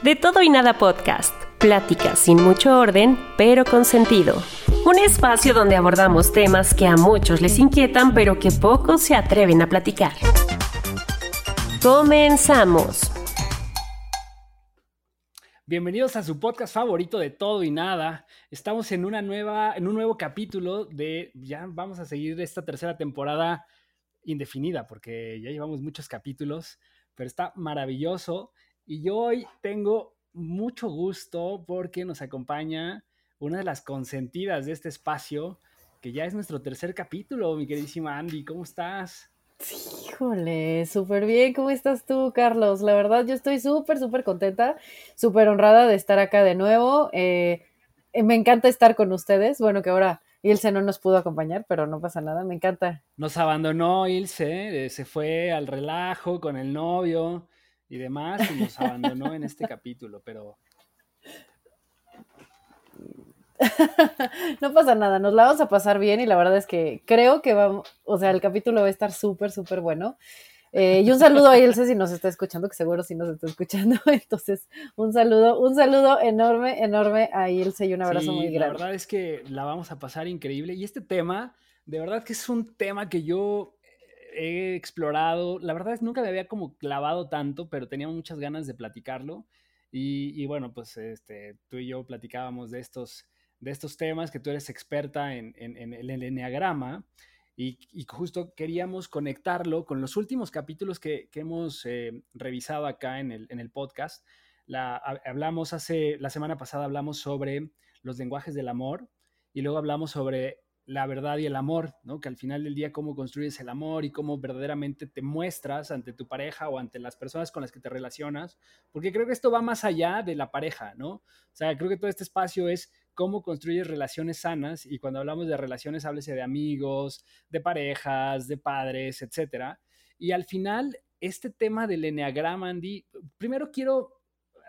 De todo y nada podcast. Pláticas sin mucho orden, pero con sentido. Un espacio donde abordamos temas que a muchos les inquietan, pero que pocos se atreven a platicar. Comenzamos. Bienvenidos a su podcast favorito de todo y nada. Estamos en una nueva, en un nuevo capítulo de, ya vamos a seguir esta tercera temporada indefinida, porque ya llevamos muchos capítulos, pero está maravilloso. Y yo hoy tengo mucho gusto porque nos acompaña una de las consentidas de este espacio, que ya es nuestro tercer capítulo, mi queridísima Andy. ¿Cómo estás? Híjole, súper bien. ¿Cómo estás tú, Carlos? La verdad, yo estoy súper, súper contenta, súper honrada de estar acá de nuevo. Eh, me encanta estar con ustedes. Bueno, que ahora Ilse no nos pudo acompañar, pero no pasa nada, me encanta. Nos abandonó Ilse, eh, se fue al relajo con el novio y demás, y nos abandonó en este capítulo, pero... no pasa nada, nos la vamos a pasar bien y la verdad es que creo que vamos, o sea, el capítulo va a estar súper, súper bueno. Eh, y un saludo a Ilse si nos está escuchando, que seguro sí nos está escuchando. Entonces, un saludo, un saludo enorme, enorme a Ilse y un abrazo muy grande. La verdad es que la vamos a pasar increíble. Y este tema, de verdad que es un tema que yo he explorado, la verdad es que nunca me había como clavado tanto, pero tenía muchas ganas de platicarlo. Y, bueno, pues este, tú y yo platicábamos de estos, de estos temas, que tú eres experta en, el enneagrama. Y, justo queríamos conectarlo con los últimos capítulos que, hemos eh, revisado acá en el, podcast. La, hablamos hace, la semana pasada hablamos sobre los lenguajes del amor y luego hablamos sobre la verdad y el amor, ¿no? Que al final del día cómo construyes el amor y cómo verdaderamente te muestras ante tu pareja o ante las personas con las que te relacionas, porque creo que esto va más allá de la pareja, ¿no? O sea, creo que todo este espacio es cómo construyes relaciones sanas y cuando hablamos de relaciones háblese de amigos, de parejas, de padres, etcétera. Y al final este tema del enneagrama, Andy, primero quiero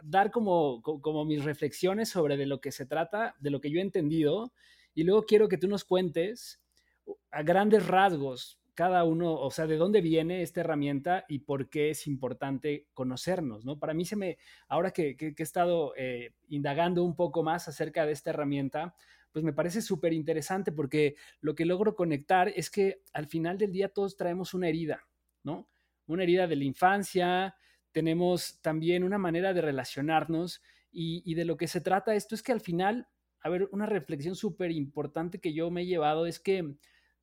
dar como, como mis reflexiones sobre de lo que se trata, de lo que yo he entendido y luego quiero que tú nos cuentes a grandes rasgos cada uno, o sea, de dónde viene esta herramienta y por qué es importante conocernos, ¿no? Para mí se me, ahora que, he estado eh, indagando un poco más acerca de esta herramienta, pues me parece súper interesante porque lo que logro conectar es que al final del día todos traemos una herida, ¿no? Una herida de la infancia, tenemos también una manera de relacionarnos y, y de lo que se trata esto es que al final a ver, una reflexión súper importante que yo me he llevado es que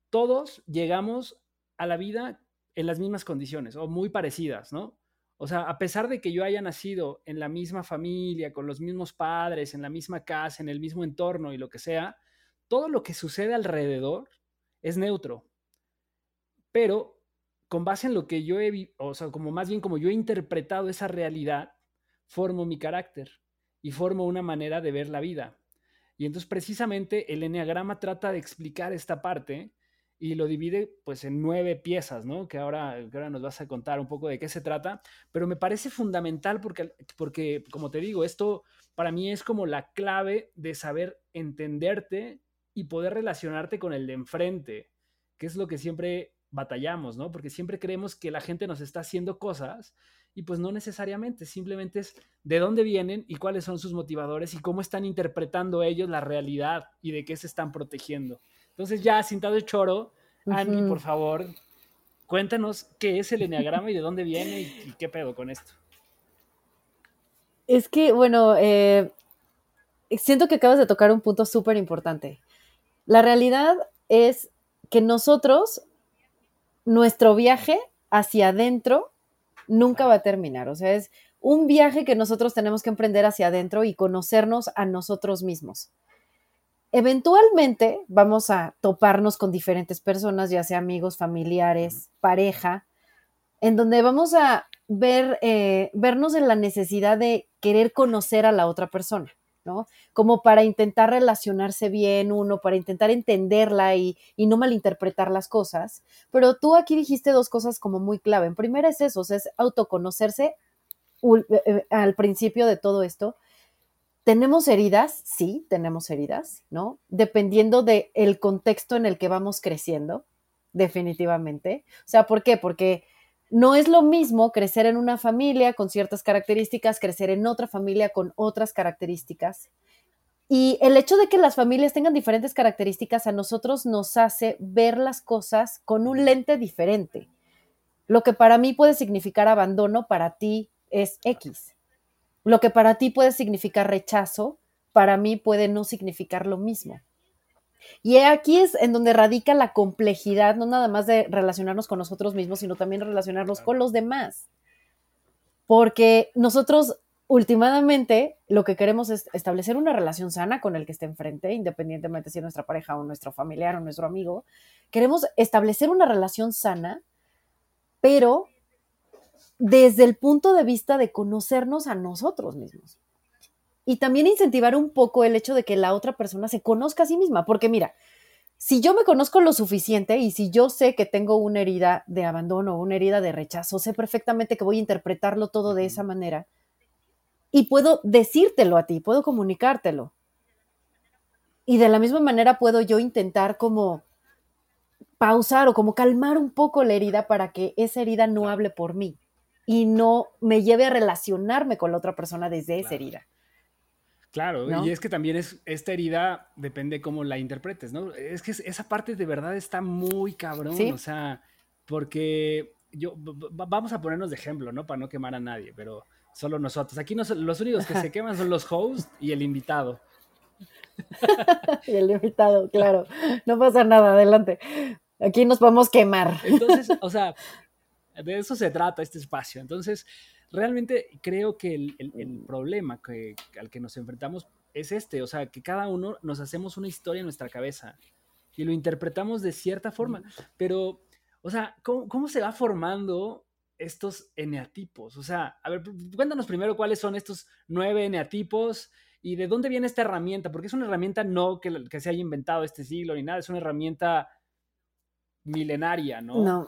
todos llegamos a la vida en las mismas condiciones o muy parecidas, ¿no? O sea, a pesar de que yo haya nacido en la misma familia, con los mismos padres, en la misma casa, en el mismo entorno y lo que sea, todo lo que sucede alrededor es neutro. Pero con base en lo que yo he, o sea, como más bien como yo he interpretado esa realidad, formo mi carácter y formo una manera de ver la vida. Y entonces precisamente el enneagrama trata de explicar esta parte y lo divide pues en nueve piezas, ¿no? Que ahora, ahora nos vas a contar un poco de qué se trata, pero me parece fundamental porque, porque, como te digo, esto para mí es como la clave de saber entenderte y poder relacionarte con el de enfrente, que es lo que siempre batallamos, ¿no? Porque siempre creemos que la gente nos está haciendo cosas y pues no necesariamente, simplemente es de dónde vienen y cuáles son sus motivadores y cómo están interpretando ellos la realidad y de qué se están protegiendo. Entonces ya, sentado el choro, Andy, por favor, cuéntanos qué es el enneagrama y de dónde viene y, qué pedo con esto. Es que, bueno, eh, siento que acabas de tocar un punto súper importante. La realidad es que nosotros, nuestro viaje hacia adentro nunca va a terminar. O sea, es un viaje que nosotros tenemos que emprender hacia adentro y conocernos a nosotros mismos. Eventualmente vamos a toparnos con diferentes personas, ya sea amigos, familiares, pareja, en donde vamos a ver, eh, vernos en la necesidad de querer conocer a la otra persona. Como para intentar relacionarse bien uno, para intentar entenderla y, y, no malinterpretar las cosas. Pero tú aquí dijiste dos cosas como muy clave. En primera es eso, es autoconocerse eh, eh, al principio de todo esto. ¿Tenemos heridas? Sí, tenemos heridas, ¿no? Dependiendo del el contexto en el que vamos creciendo, definitivamente. O sea, ¿por qué? Porque no es lo mismo crecer en una familia con ciertas características, crecer en otra familia con otras características. Y el hecho de que las familias tengan diferentes características a nosotros nos hace ver las cosas con un lente diferente. Lo que para mí puede significar abandono, para ti es X. Lo que para ti puede significar rechazo, para mí puede no significar lo mismo. Y aquí es en donde radica la complejidad, no nada más de relacionarnos con nosotros mismos, sino también relacionarnos con los demás. Porque nosotros últimamente lo que queremos es establecer una relación sana con el que esté enfrente, independientemente si es nuestra pareja o nuestro familiar o nuestro amigo. Queremos establecer una relación sana, pero desde el punto de vista de conocernos a nosotros mismos y también incentivar un poco el hecho de que la otra persona se conozca a sí misma, porque mira, si yo me conozco lo suficiente y si yo sé que tengo una herida de abandono o una herida de rechazo, sé perfectamente que voy a interpretarlo todo de esa manera y puedo decírtelo a ti, puedo comunicártelo. Y de la misma manera puedo yo intentar como pausar o como calmar un poco la herida para que esa herida no hable por mí y no me lleve a relacionarme con la otra persona desde esa herida. Claro, y es que también es, esta herida depende cómo la interpretes, ¿no? Es que esa parte de verdad está muy cabrón, o sea, porque yo, vamos a ponernos de ejemplo, ¿no? Para no quemar a nadie, pero solo nosotros. Aquí los únicos que se queman son los hosts y el invitado. y el invitado, claro. No pasa nada, adelante. Aquí nos vamos a quemar. Entonces, o sea, de eso se trata este espacio. Entonces, realmente creo que el, problema que, al que nos enfrentamos es este, o sea, que cada uno nos hacemos una historia en nuestra cabeza y lo interpretamos de cierta forma, pero, o sea, ¿cómo, se va formando estos eneatipos? O sea, a ver, cuéntanos primero cuáles son estos nueve eneatipos y de dónde viene esta herramienta, porque es una herramienta no que, que se haya inventado este siglo ni nada, es una herramienta milenaria, ¿no? No,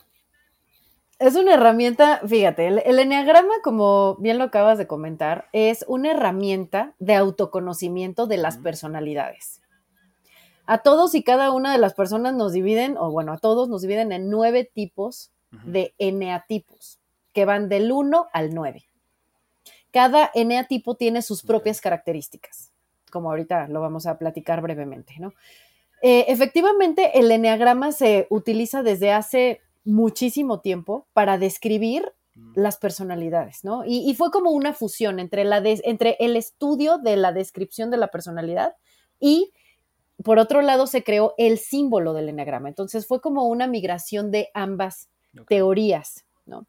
es una herramienta, fíjate, el, enneagrama, como bien lo acabas de comentar, es una herramienta de autoconocimiento de las personalidades. A todos y cada una de las personas nos dividen, o bueno, a todos nos dividen en nueve tipos de eneatipos, que van del 1 al 9. Cada eneatipo tiene sus propias características, como ahorita lo vamos a platicar brevemente, ¿no? Eh, efectivamente, el enneagrama se utiliza desde hace muchísimo tiempo para describir mm. las personalidades, ¿no? Y, fue como una fusión entre, la entre el estudio de la descripción de la personalidad y, por otro lado, se creó el símbolo del enagrama. Entonces fue como una migración de ambas teorías, ¿no?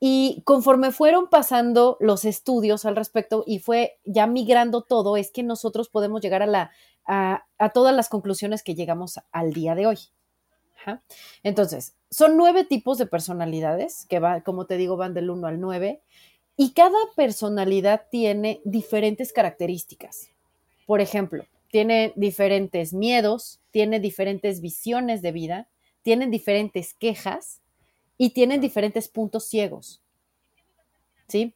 Y conforme fueron pasando los estudios al respecto y fue ya migrando todo, es que nosotros podemos llegar a, la, a todas las conclusiones que llegamos al día de hoy. Entonces, son nueve tipos de personalidades, que va, como te digo, van del 1 al 9, y cada personalidad tiene diferentes características. Por ejemplo, tiene diferentes miedos, tiene diferentes visiones de vida, tienen diferentes quejas y tienen diferentes puntos ciegos. ¿Sí?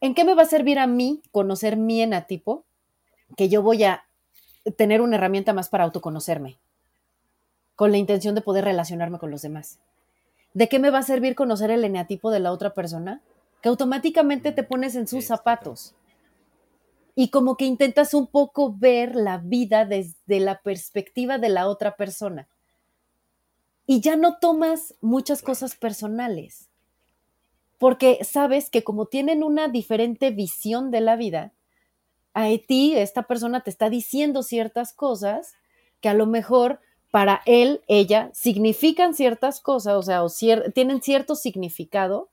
¿En qué me va a servir a mí conocer mi enatipo? Que yo voy a tener una herramienta más para autoconocerme con la intención de poder relacionarme con los demás. ¿De qué me va a servir conocer el eneatipo de la otra persona? Que automáticamente te pones en sus zapatos y como que intentas un poco ver la vida desde la perspectiva de la otra persona. Y ya no tomas muchas cosas personales. porque sabes que como tienen una diferente visión de la vida, a ti, esta persona te está diciendo ciertas cosas que a lo mejor para él, ella, significan ciertas cosas, o sea, o tienen cierto significado.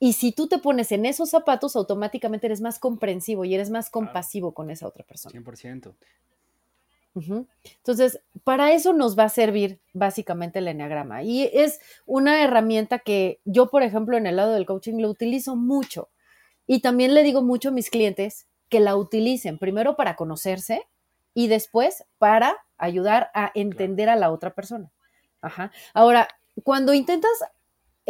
Y si tú te pones en esos zapatos, automáticamente eres más comprensivo y eres más compasivo con esa otra persona. 100%. Entonces, para eso nos va a servir básicamente el enneagrama. Y es una herramienta que yo, por ejemplo, en el lado del coaching lo utilizo mucho. Y también le digo mucho a mis clientes que la utilicen primero para conocerse y después para ayudar a entender a la otra persona. Ajá. Ahora, cuando intentas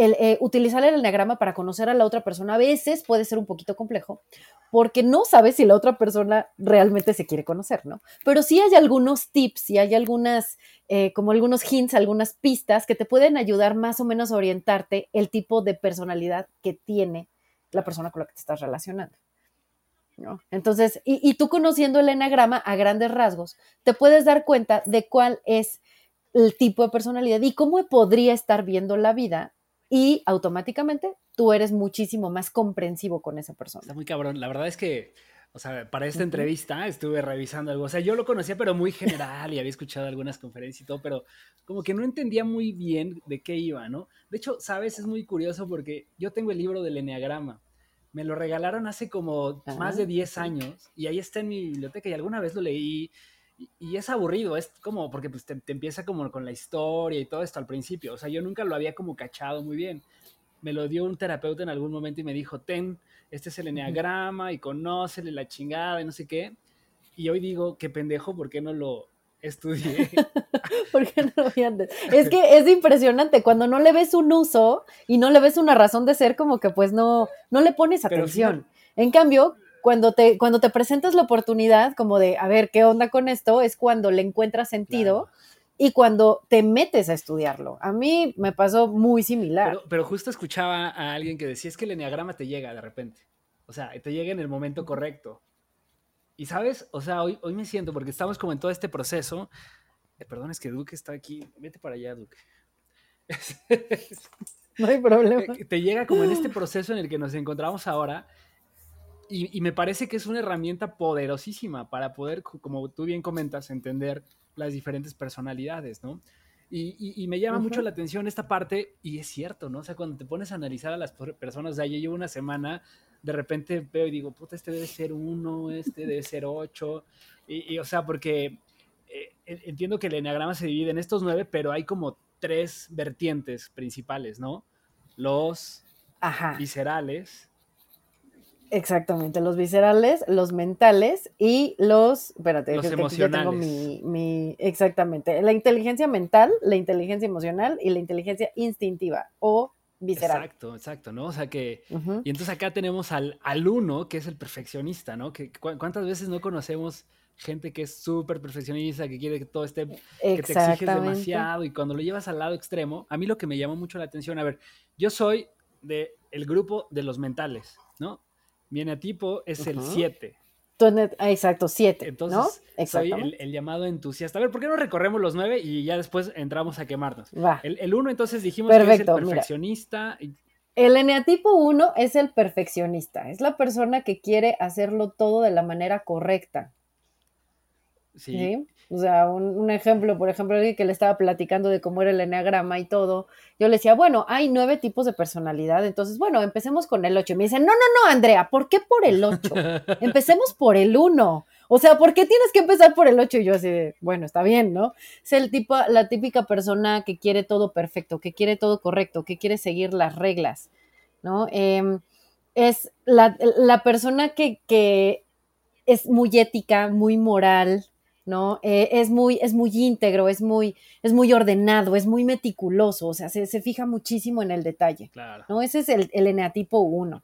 eh, utilizar el enneagrama para conocer a la otra persona, a veces puede ser un poquito complejo, porque no sabes si la otra persona realmente se quiere conocer, ¿no? Pero sí hay algunos tips y hay algunas, eh, como algunos hints, algunas pistas que te pueden ayudar más o menos a orientarte el tipo de personalidad que tiene la persona con la que te estás relacionando. Entonces, y, tú conociendo el enagrama a grandes rasgos, te puedes dar cuenta de cuál es el tipo de personalidad y cómo podría estar viendo la vida y automáticamente tú eres muchísimo más comprensivo con esa persona. Está muy cabrón. La verdad es que, o sea, para esta entrevista estuve revisando algo. O sea, yo lo conocía, pero muy general y había escuchado algunas conferencias y todo, pero como que no entendía muy bien de qué iba, ¿no? De hecho, sabes, es muy curioso porque yo tengo el libro del Enneagrama me lo regalaron hace como más de 10 años y ahí está en mi biblioteca y alguna vez lo leí y, es aburrido, es como porque pues, te, empieza como con la historia y todo esto al principio, o sea, yo nunca lo había como cachado muy bien. Me lo dio un terapeuta en algún momento y me dijo, ten, este es el enneagrama y conócele la chingada y no sé qué. Y hoy digo, qué pendejo, ¿por qué no lo, estudié. Porque no lo vi antes. Es que es impresionante, cuando no le ves un uso y no le ves una razón de ser, como que pues no, no le pones atención. En cambio, cuando te, cuando te presentas la oportunidad como de, a ver, ¿qué onda con esto? Es cuando le encuentras sentido. Y cuando te metes a estudiarlo. A mí me pasó muy similar. Pero, pero justo escuchaba a alguien que decía, es que el enneagrama te llega de repente. O sea, te llega en el momento correcto. Y sabes, o sea, hoy, hoy me siento, porque estamos como en todo este proceso. Eh, perdón, es que Duque está aquí. Vete para allá, Duque. no hay problema. Eh, te llega como en este proceso en el que nos encontramos ahora. Y, me parece que es una herramienta poderosísima para poder, como tú bien comentas, entender las diferentes personalidades, ¿no? Y, me llama mucho la atención esta parte, y es cierto, ¿no? O sea, cuando te pones a analizar a las personas, o sea, yo llevo una semana de repente veo y digo, puta, este debe ser uno, este debe ser ocho. Y, o sea, porque eh, entiendo que el enneagrama se divide en estos nueve, pero hay como tres vertientes principales, ¿no? Los viscerales. Exactamente, los viscerales, los mentales y los, espérate, los emocionales. mi, mi, exactamente, la inteligencia mental, la inteligencia emocional y la inteligencia instintiva o Exacto, exacto, ¿no? O sea que, y entonces acá tenemos al, al uno, que es el perfeccionista, ¿no? Que, ¿Cuántas veces no conocemos gente que es súper perfeccionista, que quiere que todo esté, que te exiges demasiado y cuando lo llevas al lado extremo, a mí lo que me llamó mucho la atención, a ver, yo soy del el grupo de los mentales, ¿no? Mi enatipo es el 7, Ah, exacto, siete. Entonces, soy el, llamado entusiasta. A ver, ¿por qué no recorremos los nueve y ya después entramos a quemarnos? El, uno, entonces dijimos que es el perfeccionista. El eneatipo uno es el perfeccionista. Es la persona que quiere hacerlo todo de la manera correcta. ¿Sí? O sea, un, ejemplo, por ejemplo, alguien que le estaba platicando de cómo era el enneagrama y todo, yo le decía, bueno, hay nueve tipos de personalidad, entonces, bueno, empecemos con el ocho. Y me dicen, no, no, no, Andrea, ¿por qué por el ocho? Empecemos por el uno. O sea, ¿por qué tienes que empezar por el ocho? Y yo así, bueno, está bien, ¿no? Es el tipo, la típica persona que quiere todo perfecto, que quiere todo correcto, que quiere seguir las reglas, ¿no? Em, es la, la persona que, que es muy ética, muy moral, ¿no? Eh, es, muy, es muy íntegro, es muy, es muy ordenado, es muy meticuloso, o sea, se, fija muchísimo en el detalle, ¿no? Ese es el, el eneatipo 1,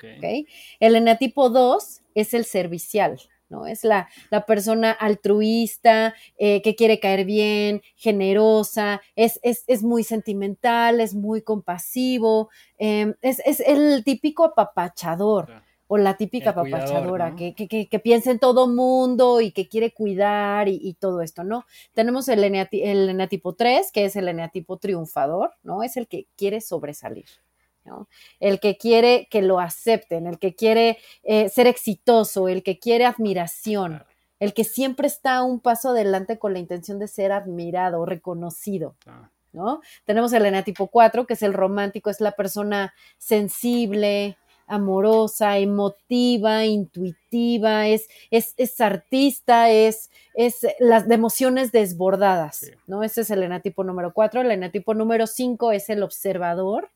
El eneatipo 2 es el servicial, ¿no? Es la, persona altruista, eh, que quiere caer bien, generosa, es, es, muy sentimental, es muy compasivo, em, es, el típico apapachador o la típica papachadora que, que, piensa en todo mundo y que quiere cuidar y, todo esto, ¿no? Tenemos el, eneatipo, el eneatipo 3, que es el eneatipo triunfador, ¿no? Es el que quiere sobresalir. El que quiere que lo acepten, el que quiere eh, ser exitoso, el que quiere admiración, el que siempre está un paso adelante con la intención de ser admirado, reconocido. ¿no? Tenemos el enatipo 4, que es el romántico, es la persona sensible, amorosa, emotiva, intuitiva, es, es, es artista, es, es las de emociones desbordadas, ¿no? Ese es el enatipo número 4. El enatipo número 5 es el observador,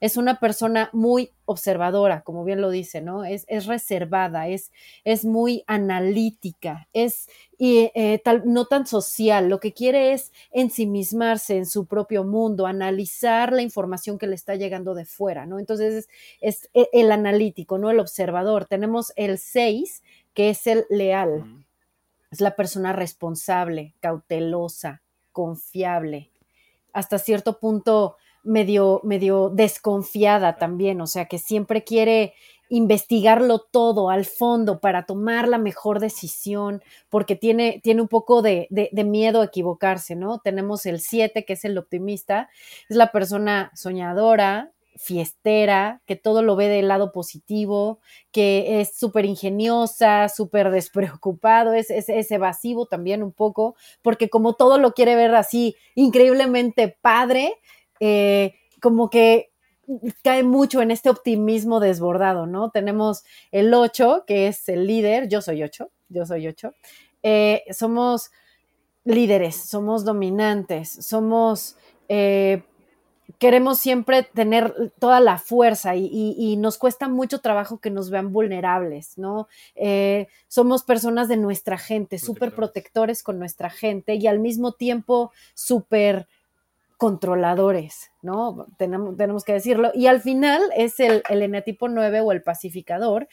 es una persona muy observadora, como bien lo dice, ¿no? Es, es reservada, es, es, muy analítica, es y, eh, tal, no tan social, lo que quiere es ensimismarse en su propio mundo, analizar la información que le está llegando de fuera, ¿no? Entonces es, e, el analítico, ¿no? El observador. Tenemos el 6, que es el leal, es la persona responsable, cautelosa, confiable, hasta cierto punto medio, medio desconfiada también, o sea, que siempre quiere investigarlo todo al fondo para tomar la mejor decisión, porque tiene, tiene un poco de, de, miedo a equivocarse, ¿no? Tenemos el 7, que es el optimista, es la persona soñadora, fiestera, que todo lo ve del lado positivo, que es súper ingeniosa, súper despreocupado, es, es, es, evasivo también un poco, porque como todo lo quiere ver así increíblemente padre, eh, como que cae mucho en este optimismo desbordado, ¿no? Tenemos el 8, que es el líder, yo soy 8, yo soy 8, eh, somos líderes, somos dominantes, somos, eh, queremos siempre tener toda la fuerza y, nos cuesta mucho trabajo que nos vean vulnerables, ¿no? somos personas de nuestra gente, súper protectores con nuestra gente y al mismo tiempo súper controladores, ¿no? Tenemos, tenemos que decirlo. Y al final es el, el enetipo 9 o el pacificador.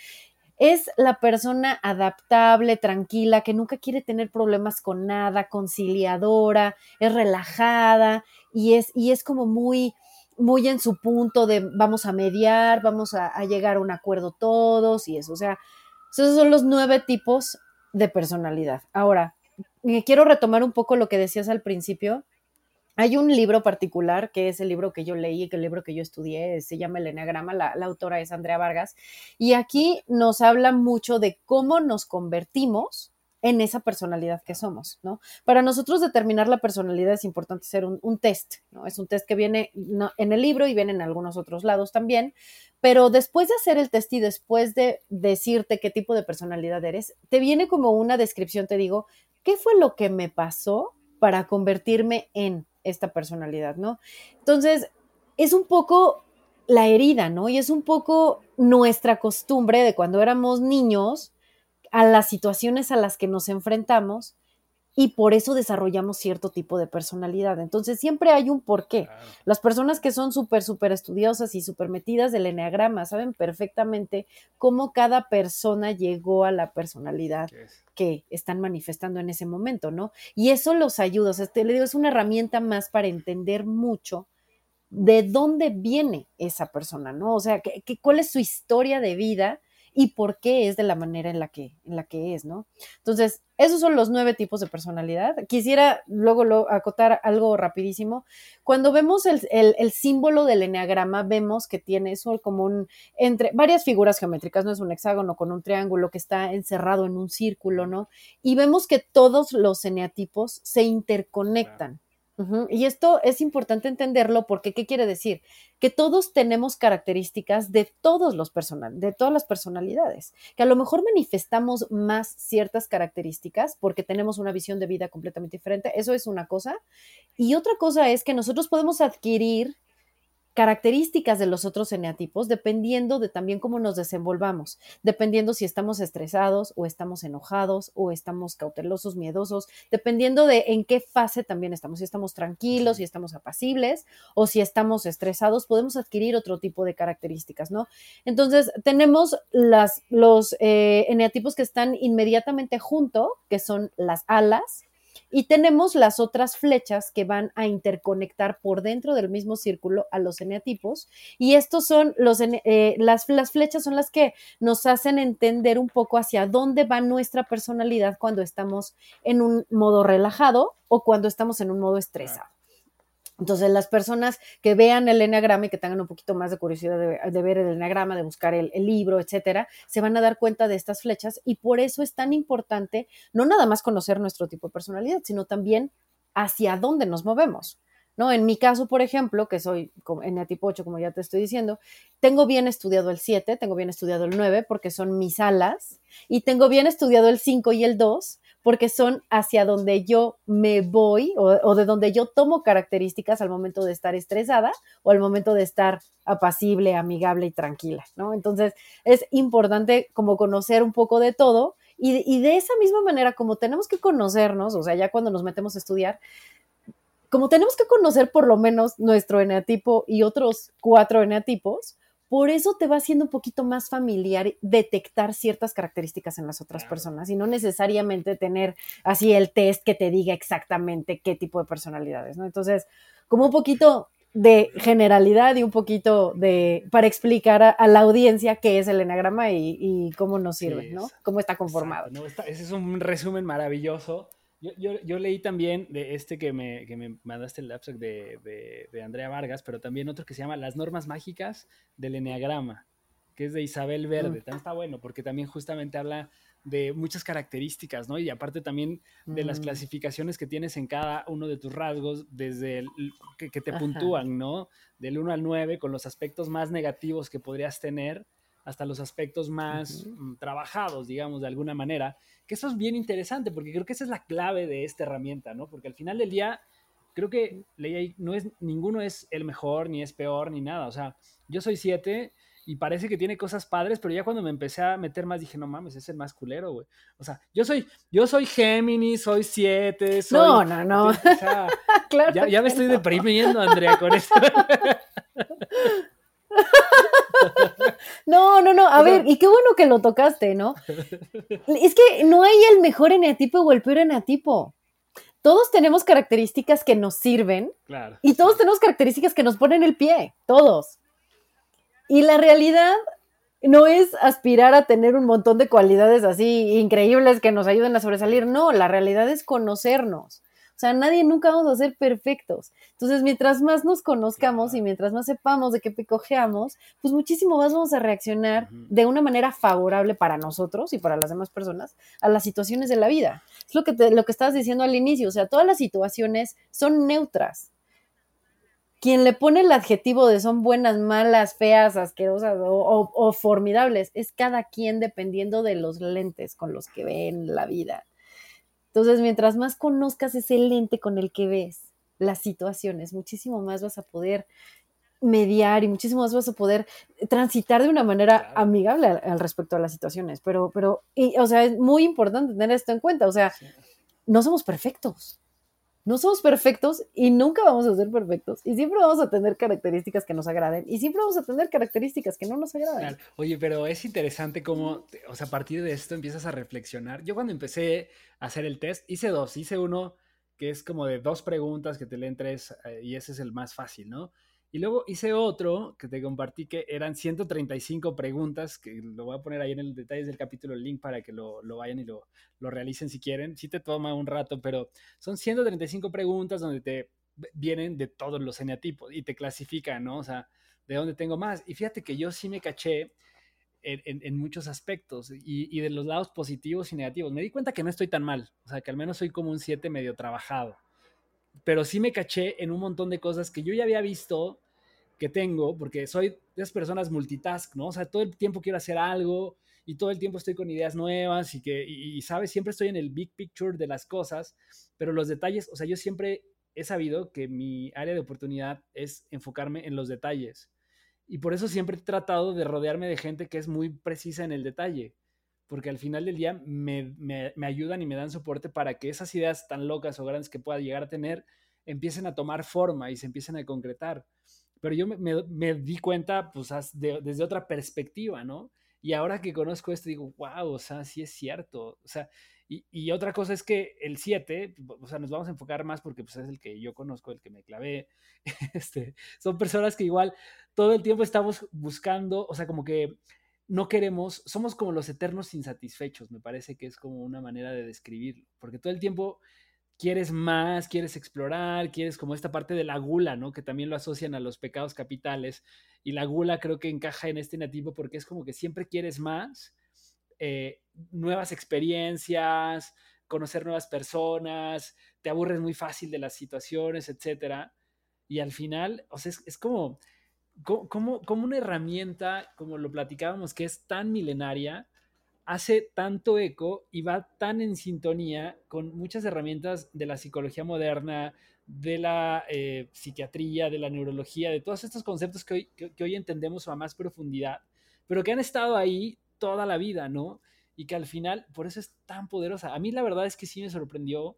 Es la persona adaptable, tranquila, que nunca quiere tener problemas con nada, conciliadora, es relajada y es, y es como muy, muy en su punto de vamos a mediar, vamos a, a llegar a un acuerdo todos y eso. O sea, esos son los nueve tipos de personalidad. Ahora, eh, quiero retomar un poco lo que decías al principio hay un libro particular, que es el libro que yo leí, que el libro que yo estudié, se llama El Enneagrama, la, autora es Andrea Vargas, y aquí nos habla mucho de cómo nos convertimos en esa personalidad que somos, ¿no? Para nosotros determinar la personalidad es importante hacer un, test, ¿no? Es un test que viene en el libro y viene en algunos otros lados también, pero después de hacer el test y después de decirte qué tipo de personalidad eres, te viene como una descripción, te digo, ¿qué fue lo que me pasó para convertirme en? Esta personalidad, ¿no? Entonces, es un poco la herida, ¿no? Y es un poco nuestra costumbre de cuando éramos niños a las situaciones a las que nos enfrentamos y por eso desarrollamos cierto tipo de personalidad. Entonces siempre hay un porqué. Las personas que son súper, súper estudiosas y súper metidas del enneagrama saben perfectamente cómo cada persona llegó a la personalidad que están manifestando en ese momento, ¿no? Y eso los ayuda. O sea, le digo, es una herramienta más para entender mucho de dónde viene esa persona, ¿no? O sea, que, cuál es su historia de vida y por qué es de la manera en la que, en la que es, ¿no? Entonces, esos son los nueve tipos de personalidad. Quisiera luego acotar algo rapidísimo. Cuando vemos el, el, símbolo del eneagrama, vemos que tiene eso como un, entre varias figuras geométricas, no es un hexágono con un triángulo que está encerrado en un círculo, ¿no? Y vemos que todos los eneatipos se interconectan. Y esto es importante entenderlo porque, ¿qué quiere decir? Que todos tenemos características de todos los personal, de todas las personalidades, que a lo mejor manifestamos más ciertas características porque tenemos una visión de vida completamente diferente. Eso es una cosa. Y otra cosa es que nosotros podemos adquirir características de los otros eneatipos dependiendo de también cómo nos desenvolvamos, dependiendo si estamos estresados o estamos enojados o estamos cautelosos, miedosos, dependiendo de en qué fase también estamos, si estamos tranquilos, si estamos apacibles o si estamos estresados, podemos adquirir otro tipo de características, ¿no? Entonces, tenemos las, los eh, eneatipos que están inmediatamente junto, que son las alas, y tenemos las otras flechas que van a interconectar por dentro del mismo círculo a los eneatipos. Y estos son los, eh, las, las flechas son las que nos hacen entender un poco hacia dónde va nuestra personalidad cuando estamos en un modo relajado o cuando estamos en un modo estresado. Entonces, las personas que vean el enagrama y que tengan un poquito más de curiosidad de, ver el enagrama, de buscar el, el, libro, etcétera, se van a dar cuenta de estas flechas y por eso es tan importante no nada más conocer nuestro tipo de personalidad, sino también hacia dónde nos movemos. ¿no? En mi caso, por ejemplo, que soy en tipo 8, como ya te estoy diciendo, tengo bien estudiado el 7, tengo bien estudiado el 9, porque son mis alas, y tengo bien estudiado el 5 y el 2, porque son hacia donde yo me voy o, de donde yo tomo características al momento de estar estresada o al momento de estar apacible, amigable y tranquila, ¿no? Entonces, es importante como conocer un poco de todo y, y de esa misma manera, como tenemos que conocernos, o sea, ya cuando nos metemos a estudiar, como tenemos que conocer por lo menos nuestro eneatipo y otros cuatro eneatipos, por eso te va haciendo un poquito más familiar detectar ciertas características en las otras personas y no necesariamente tener así el test que te diga exactamente qué tipo de personalidades, ¿no? Entonces, como un poquito de generalidad y un poquito de para explicar a, la audiencia qué es el enagrama y, cómo nos sirve, ¿no? Cómo está conformado. ese es un resumen maravilloso yo, leí también de este que me, que me mandaste el abstract de, de, Andrea Vargas, pero también otro que se llama Las normas mágicas del Enneagrama, que es de Isabel Verde. Mm. También está bueno porque también justamente habla de muchas características, ¿no? Y aparte también de las mm. clasificaciones que tienes en cada uno de tus rasgos, desde el, que, te puntúan, ¿no? Del 1 al 9, con los aspectos más negativos que podrías tener hasta los aspectos más mm, trabajados, digamos, de alguna manera que eso es bien interesante, porque creo que esa es la clave de esta herramienta, ¿no? Porque al final del día, creo que no es, ninguno es el mejor, ni es peor, ni nada. O sea, yo soy siete y parece que tiene cosas padres, pero ya cuando me empecé a meter más dije, no mames, es el más culero, güey. O sea, yo soy, yo soy Géminis, soy siete, soy... No, no, no. O sea, claro ya, ya me estoy deprimiendo, Andrea, con esto. No, no, no. A ver, y qué bueno que lo tocaste, ¿no? Es que no hay el mejor eneatipo o el peor eneatipo. Todos tenemos características que nos sirven. Claro. Y todos tenemos características que nos ponen el pie. Todos. Y la realidad no es aspirar a tener un montón de cualidades así increíbles que nos ayuden a sobresalir. No, la realidad es conocernos. O sea, nadie nunca vamos a ser perfectos. Entonces, mientras más nos conozcamos y mientras más sepamos de qué picojeamos, pues muchísimo más vamos a reaccionar de una manera favorable para nosotros y para las demás personas a las situaciones de la vida. Es lo que, lo que estabas diciendo al inicio, o sea, todas las situaciones son neutras. Quien le pone el adjetivo de son buenas, malas, feas, asquerosas o, o formidables es cada quien dependiendo de los lentes con los que ven la vida. Entonces, mientras más conozcas ese lente con el que ves las situaciones, muchísimo más vas a poder mediar y muchísimo más vas a poder transitar de una manera amigable al, respecto a las situaciones. Pero, pero, o sea, es muy importante tener esto en cuenta. O sea, no somos perfectos. No somos perfectos y nunca vamos a ser perfectos. Y siempre vamos a tener características que nos agraden y siempre vamos a tener características que no nos agraden. Oye, pero es interesante cómo, o sea, a partir de esto empiezas a reflexionar. Yo cuando empecé a hacer el test, hice dos. Hice uno que es como de dos preguntas que te leen tres eh, y ese es el más fácil, ¿no? Y luego hice otro que te compartí que eran 135 preguntas, que lo voy a poner ahí en el detalles del capítulo el link para que lo, vayan y lo, realicen si quieren. Sí te toma un rato, pero son 135 preguntas donde te vienen de todos los eneatipos y te clasifican, ¿no? O sea, de dónde tengo más. Y fíjate que yo sí me caché en, muchos aspectos y, y, de los lados positivos y negativos. Me di cuenta que no estoy tan mal, o sea, que al menos soy como un 7 medio trabajado pero sí me caché en un montón de cosas que yo ya había visto que tengo, porque soy de esas personas multitask, ¿no? O sea, todo el tiempo quiero hacer algo y todo el tiempo estoy con ideas nuevas y que, y, sabes, siempre estoy en el big picture de las cosas, pero los detalles, o sea, yo siempre he sabido que mi área de oportunidad es enfocarme en los detalles. Y por eso siempre he tratado de rodearme de gente que es muy precisa en el detalle porque al final del día me, ayudan y me dan soporte para que esas ideas tan locas o grandes que pueda llegar a tener empiecen a tomar forma y se empiecen a concretar. Pero yo me, di cuenta, pues, desde otra perspectiva, ¿no? Y ahora que conozco esto, digo, wow, o sea, sí es cierto. O sea, y, otra cosa es que el 7, o sea, nos vamos a enfocar más porque pues, es el que yo conozco, el que me clavé. Este, son personas que igual todo el tiempo estamos buscando, o sea, como que no queremos, somos como los eternos insatisfechos, me parece que es como una manera de describirlo, porque todo el tiempo quieres más, quieres explorar, quieres como esta parte de la gula, ¿no? Que también lo asocian a los pecados capitales. Y la gula creo que encaja en este nativo porque es como que siempre quieres más, eh, nuevas experiencias, conocer nuevas personas, te aburres muy fácil de las situaciones, etcétera. Y al final, o sea, es, como, como, como una herramienta, como lo platicábamos, que es tan milenaria, hace tanto eco y va tan en sintonía con muchas herramientas de la psicología moderna, de la eh, psiquiatría, de la neurología, de todos estos conceptos que hoy, que, hoy entendemos a más profundidad, pero que han estado ahí toda la vida, ¿no? Y que al final, por eso es tan poderosa. A mí la verdad es que sí me sorprendió,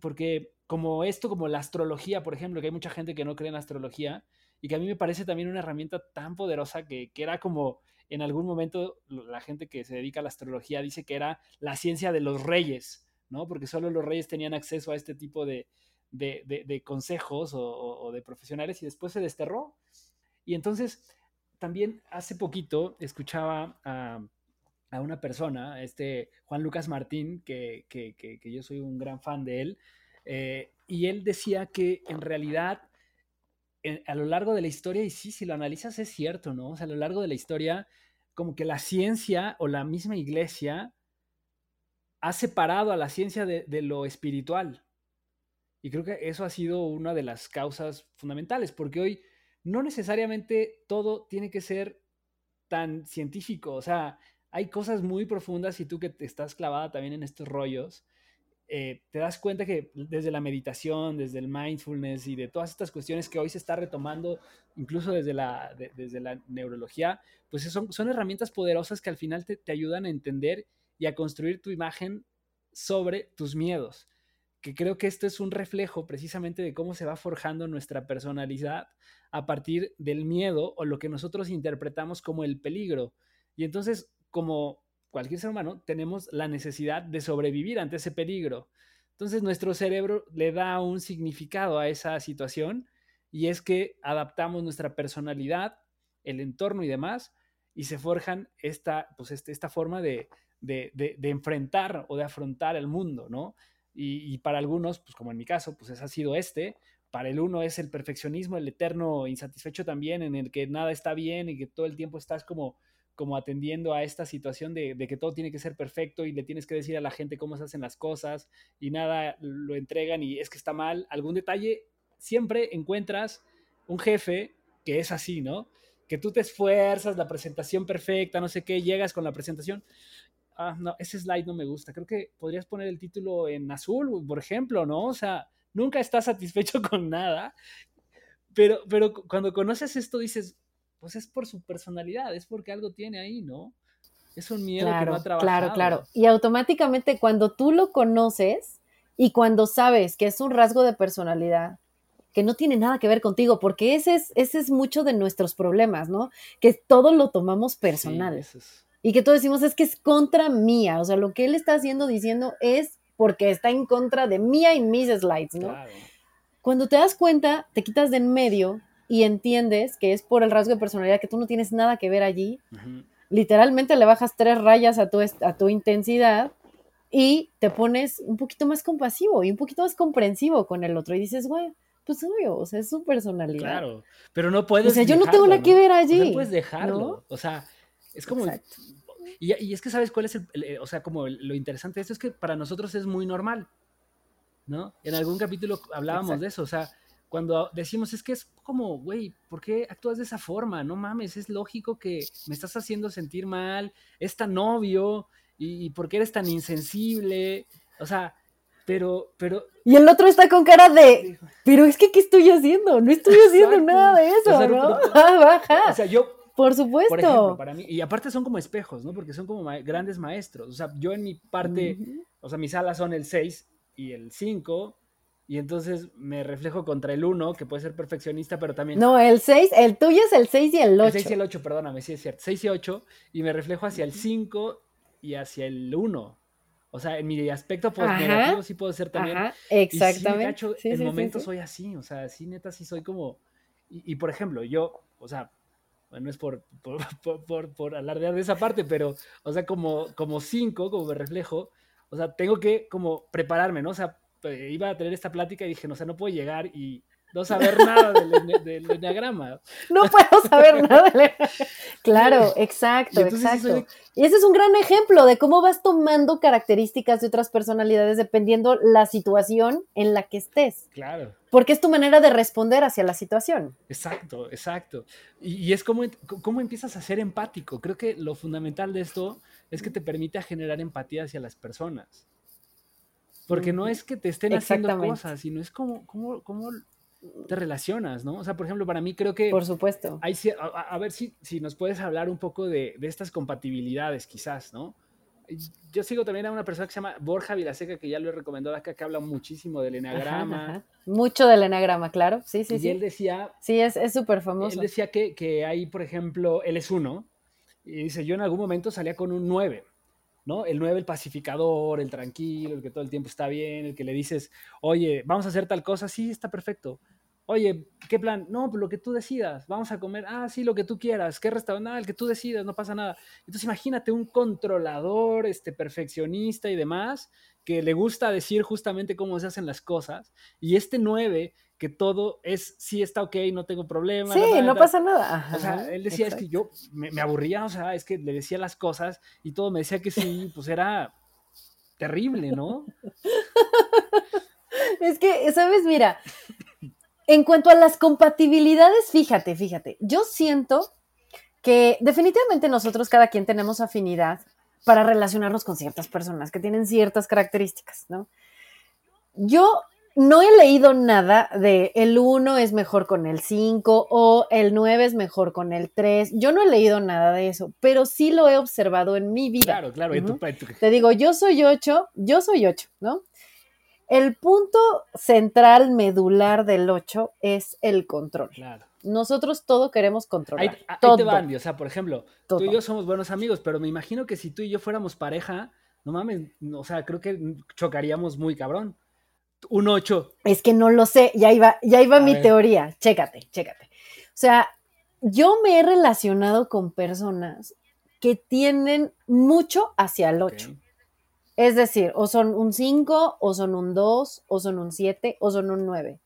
porque como esto, como la astrología, por ejemplo, que hay mucha gente que no cree en astrología, y que a mí me parece también una herramienta tan poderosa que, que era como en algún momento la gente que se dedica a la astrología dice que era la ciencia de los reyes, ¿no? Porque solo los reyes tenían acceso a este tipo de, consejos o, de profesionales y después se desterró. Y entonces, también hace poquito escuchaba a, una persona, este Juan Lucas Martín, que, yo soy un gran fan de él, eh, y él decía que en realidad a lo largo de la historia, y sí, si lo analizas es cierto, ¿no? O sea, a lo largo de la historia, como que la ciencia o la misma iglesia ha separado a la ciencia de, lo espiritual. Y creo que eso ha sido una de las causas fundamentales, porque hoy no necesariamente todo tiene que ser tan científico, o sea, hay cosas muy profundas y tú que te estás clavada también en estos rollos, eh, te das cuenta que desde la meditación, desde el mindfulness y de todas estas cuestiones que hoy se está retomando, incluso desde la, desde la neurología, pues son, son herramientas poderosas que al final te, te ayudan a entender y a construir tu imagen sobre tus miedos que creo que esto es un reflejo precisamente de cómo se va forjando nuestra personalidad a partir del miedo o lo que nosotros interpretamos como el peligro. Y entonces, como cualquier ser humano, tenemos la necesidad de sobrevivir ante ese peligro. Entonces nuestro cerebro le da un significado a esa situación y es que adaptamos nuestra personalidad, el entorno y demás, y se forjan esta, pues este, esta forma de, enfrentar o de afrontar el mundo, ¿no? Y, para algunos, pues como en mi caso, pues ha sido este, para el uno es el perfeccionismo, el eterno insatisfecho también, en el que nada está bien y que todo el tiempo estás como como atendiendo a esta situación de, que todo tiene que ser perfecto y le tienes que decir a la gente cómo se hacen las cosas y nada lo entregan y es que está mal, algún detalle, siempre encuentras un jefe que es así, ¿no? Que tú te esfuerzas, la presentación perfecta, no sé qué, llegas con la presentación. Ah, no, ese slide no me gusta. Creo que podrías poner el título en azul, por ejemplo, ¿no? O sea, nunca estás satisfecho con nada. Pero, pero cuando conoces esto dices, pues es por su personalidad, es porque algo tiene ahí, ¿no? Es un miedo que no ha trabajado. Claro, claro. Y automáticamente cuando tú lo conoces y cuando sabes que es un rasgo de personalidad, que no tiene nada que ver contigo, porque ese es, ese es mucho de nuestros problemas, ¿no? Que todo lo tomamos personal. Y que todos decimos es que es contra mía, o sea, lo que él está haciendo, diciendo es porque está en contra de mía y mis slides, ¿no? Cuando te das cuenta, te quitas de en medio y entiendes que es por el rasgo de personalidad que tú no tienes nada que ver allí, literalmente le bajas tres rayas a tu, a tu intensidad y te pones un poquito más compasivo y un poquito más comprensivo con el otro y dices, güey, pues obvio, o sea, es su personalidad. Claro, pero no puedes. O sea, yo no tengo nada que ver allí. no puedes dejarlo. O sea, es como. Y, y, es que sabes cuál es el, O sea, como lo interesante de esto es que para nosotros es muy normal. ¿No? En algún capítulo hablábamos de eso. O sea, cuando decimos es que es como, güey, ¿por qué actúas de esa forma? No mames, es lógico que me estás haciendo sentir mal, es tan obvio, y, por qué eres tan insensible, o sea, pero, pero... Y el otro está con cara de, pero es que, ¿qué estoy haciendo? No estoy haciendo nada de eso, ¿no? Baja. O sea, yo... Por supuesto. Por ejemplo, para mí, y aparte son como espejos, ¿no? Porque son como grandes maestros. O sea, yo en mi parte, o sea, mis alas son el 6 y el 5, y entonces me reflejo contra el 1, que puede ser perfeccionista, pero también... No, el 6, el tuyo es el 6 y el 8. El 6 y el 8, perdóname, sí es cierto. 6 y 8, y me reflejo hacia el 5 y hacia el 1. O sea, en mi aspecto pues, negativo sí puedo ser también. Ajá, exactamente. Y sí, en momentos soy así, o sea, sí, neta, sí soy como... Y, por ejemplo, yo, o sea, no es por, por, por, por, alardear de esa parte, pero, o sea, como 5, como, como me reflejo, o sea, tengo que como prepararme, ¿no? O sea, iba a tener esta plática y dije, no sé, no puedo llegar y no saber nada del, enneagrama. No puedo saber nada del Claro, exacto, exacto. Y ese es un gran ejemplo de cómo vas tomando características de otras personalidades dependiendo la situación en la que estés. Claro. Porque es tu manera de responder hacia la situación. Exacto, exacto. Y, es como, cómo empiezas a ser empático. Creo que lo fundamental de esto es que te permite generar empatía hacia las personas. Porque no es que te estén haciendo cosas, sino es como, como, como te relacionas, ¿no? O sea, por ejemplo, para mí creo que... Por supuesto. Hay, a, ver si, si nos puedes hablar un poco de, de, estas compatibilidades, quizás, ¿no? Yo sigo también a una persona que se llama Borja Vilaseca, que ya lo he recomendado acá, que habla muchísimo del enagrama. Mucho del enagrama, claro. Sí, sí, y sí. él decía... Sí, es súper famoso. Él decía que, que hay, por ejemplo, él es uno, y dice, yo en algún momento salía con un 9. ¿No? El 9, el pacificador, el tranquilo, el que todo el tiempo está bien, el que le dices, oye, vamos a hacer tal cosa, sí, está perfecto. Oye, ¿qué plan? No, pues lo que tú decidas, vamos a comer, ah, sí, lo que tú quieras, ¿qué restaurante? Nada, el que tú decidas, no pasa nada. Entonces imagínate un controlador, este, perfeccionista y demás, que le gusta decir justamente cómo se hacen las cosas, y este 9 que todo es, sí está ok, no tengo problema. Sí, no pasa nada. o sea, él decía, es que yo me, me, aburría, o sea, es que le decía las cosas y todo me decía que sí, pues era terrible, ¿no? es que, ¿sabes? Mira, en cuanto a las compatibilidades, fíjate, fíjate, yo siento que definitivamente nosotros cada quien tenemos afinidad para relacionarnos con ciertas personas que tienen ciertas características, ¿no? Yo no he leído nada de el 1 es mejor con el 5 o el 9 es mejor con el 3. Yo no he leído nada de eso, pero sí lo he observado en mi vida. Claro, claro. Te digo, yo soy 8, yo soy 8, ¿no? El punto central medular del 8 es el control. Claro. Nosotros todo queremos controlar. Ahí, todo. te o sea, por ejemplo, tú y yo somos buenos amigos, pero me imagino que si tú y yo fuéramos pareja, no mames, o sea, creo que chocaríamos muy cabrón. Un 8. Es que no lo sé, ya iba, ya iba mi teoría. Chécate, chécate. O sea, yo me he relacionado con personas que tienen mucho hacia el 8. Es decir, o son un 5, o son un 2, o son un 7, o son un 9.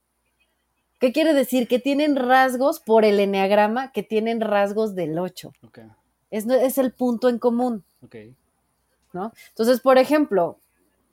¿Qué quiere decir? Que tienen rasgos por el eneagrama que tienen rasgos del 8. Es, es, el punto en común. ¿no? Entonces, por ejemplo,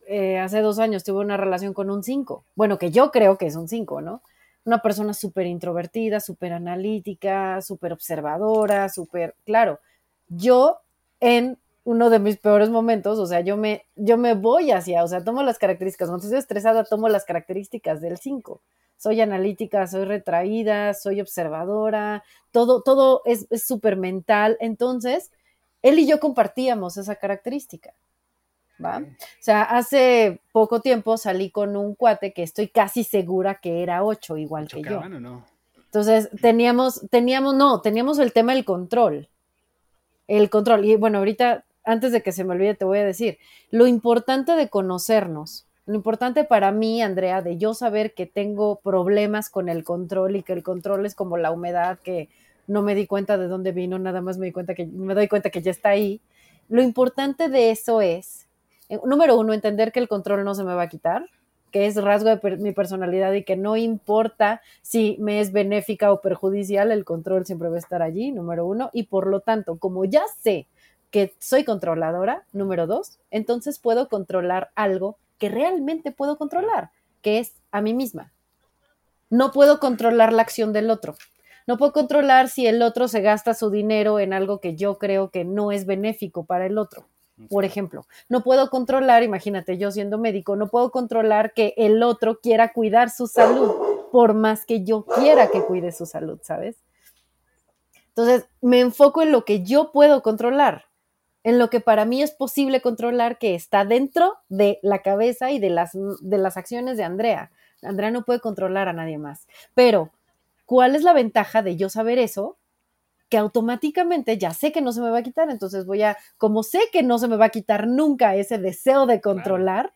eh, hace dos años tuve una relación con un 5. Bueno, que yo creo que es un 5, ¿no? Una persona súper introvertida, súper analítica, súper observadora, súper, claro. Yo en uno de mis peores momentos, o sea, yo me, yo me voy hacia, o sea, tomo las características, cuando estoy estresada, tomo las características del 5. Soy analítica, soy retraída, soy observadora, todo, todo es súper mental. Entonces, él y yo compartíamos esa característica. ¿Va? O sea, hace poco tiempo salí con un cuate que estoy casi segura que era 8, igual que yo. no? Entonces, teníamos, teníamos, no, teníamos el tema del control. El control. Y bueno, ahorita antes de que se me olvide, te voy a decir, lo importante de conocernos, lo importante para mí, Andrea, de yo saber que tengo problemas con el control y que el control es como la humedad que no me di cuenta de dónde vino, nada más me di cuenta que me doy cuenta que ya está ahí. Lo importante de eso es, número uno, entender que el control no se me va a quitar, que es rasgo de mi personalidad y que no importa si me es benéfica o perjudicial, el control siempre va a estar allí, número uno. Y por lo tanto, como ya sé que soy controladora, número dos, entonces puedo controlar algo que realmente puedo controlar, que es a mí misma. No puedo controlar la acción del otro. No puedo controlar si el otro se gasta su dinero en algo que yo creo que no es benéfico para el otro. Por ejemplo, no puedo controlar, imagínate, yo siendo médico, no puedo controlar que el otro quiera cuidar su salud, por más que yo quiera que cuide su salud, ¿sabes? Entonces, me enfoco en lo que yo puedo controlar en lo que para mí es posible controlar que está dentro de la cabeza y de las, de las acciones de Andrea. Andrea no puede controlar a nadie más. Pero, ¿cuál es la ventaja de yo saber eso? Que automáticamente ya sé que no se me va a quitar, entonces voy a, como sé que no se me va a quitar nunca ese deseo de controlar,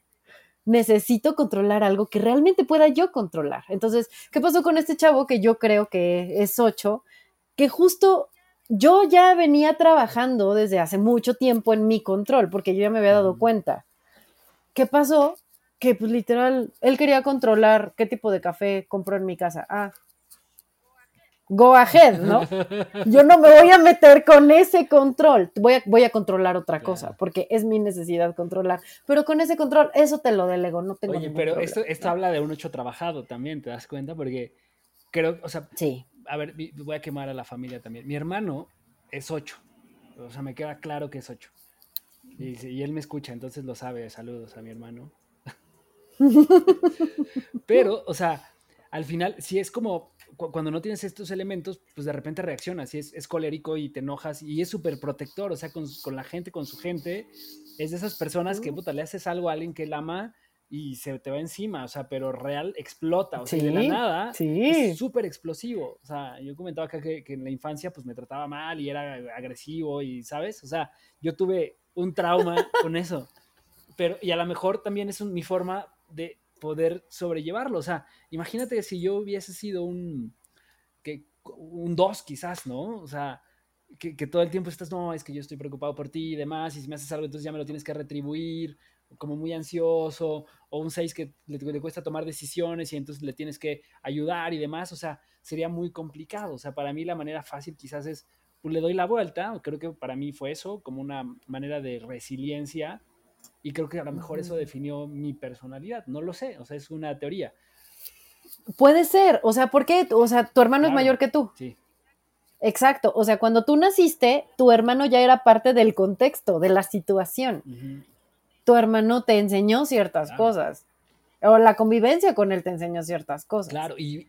necesito controlar algo que realmente pueda yo controlar. Entonces, ¿qué pasó con este chavo que yo creo que es ocho? Que justo yo ya venía trabajando desde hace mucho tiempo en mi control, porque yo ya me había dado cuenta. ¿Qué pasó? que pues literal, él quería controlar qué tipo de café compró en mi casa. Ah, go ahead, ¿no? Yo no me voy a meter con ese control, voy a, voy a controlar otra cosa, porque es mi necesidad controlar, pero con ese control, eso te lo delego, no tengo Oye, pero esto, esto habla de un hecho trabajado también, ¿te das cuenta? Porque creo, o sea, sí. a ver, voy a quemar a la familia también. Mi hermano es ocho, o sea, me queda claro que es ocho. Y, y él me escucha, entonces lo sabe, saludos a mi hermano. pero, o sea, al final, si es como cuando no tienes estos elementos, pues de repente reaccionas y es, es colérico y te enojas y es súper protector, o sea, con, con, la gente, con su gente, es de esas personas que, puta, le haces algo a alguien que él ama y se te va encima, o sea, pero real explota, o sea, de la nada es súper explosivo, o sea, yo comentaba acá que, que, en la infancia pues me trataba mal y era agresivo y, ¿sabes? O sea, yo tuve un trauma con eso, pero, y a lo mejor también es mi forma de poder sobrellevarlo. O sea, imagínate si yo hubiese sido un, que, un dos quizás, ¿no? O sea, que, todo el tiempo estás, no, es que yo estoy preocupado por ti y demás, y si me haces algo, entonces ya me lo tienes que retribuir, como muy ansioso, o un seis que le, cuesta tomar decisiones y entonces le tienes que ayudar y demás, o sea, sería muy complicado. O sea, para mí la manera fácil quizás es, pues le doy la vuelta, creo que para mí fue eso, como una manera de resiliencia y creo que a lo mejor eso definió mi personalidad. No lo sé, o sea, es una teoría. Puede ser, o sea, ¿por qué? O sea, tu hermano es mayor que tú. Sí. Exacto, o sea, cuando tú naciste, tu hermano ya era parte del contexto, de la situación. Tu hermano te enseñó ciertas cosas, o la convivencia con él te enseñó ciertas cosas. Claro, y...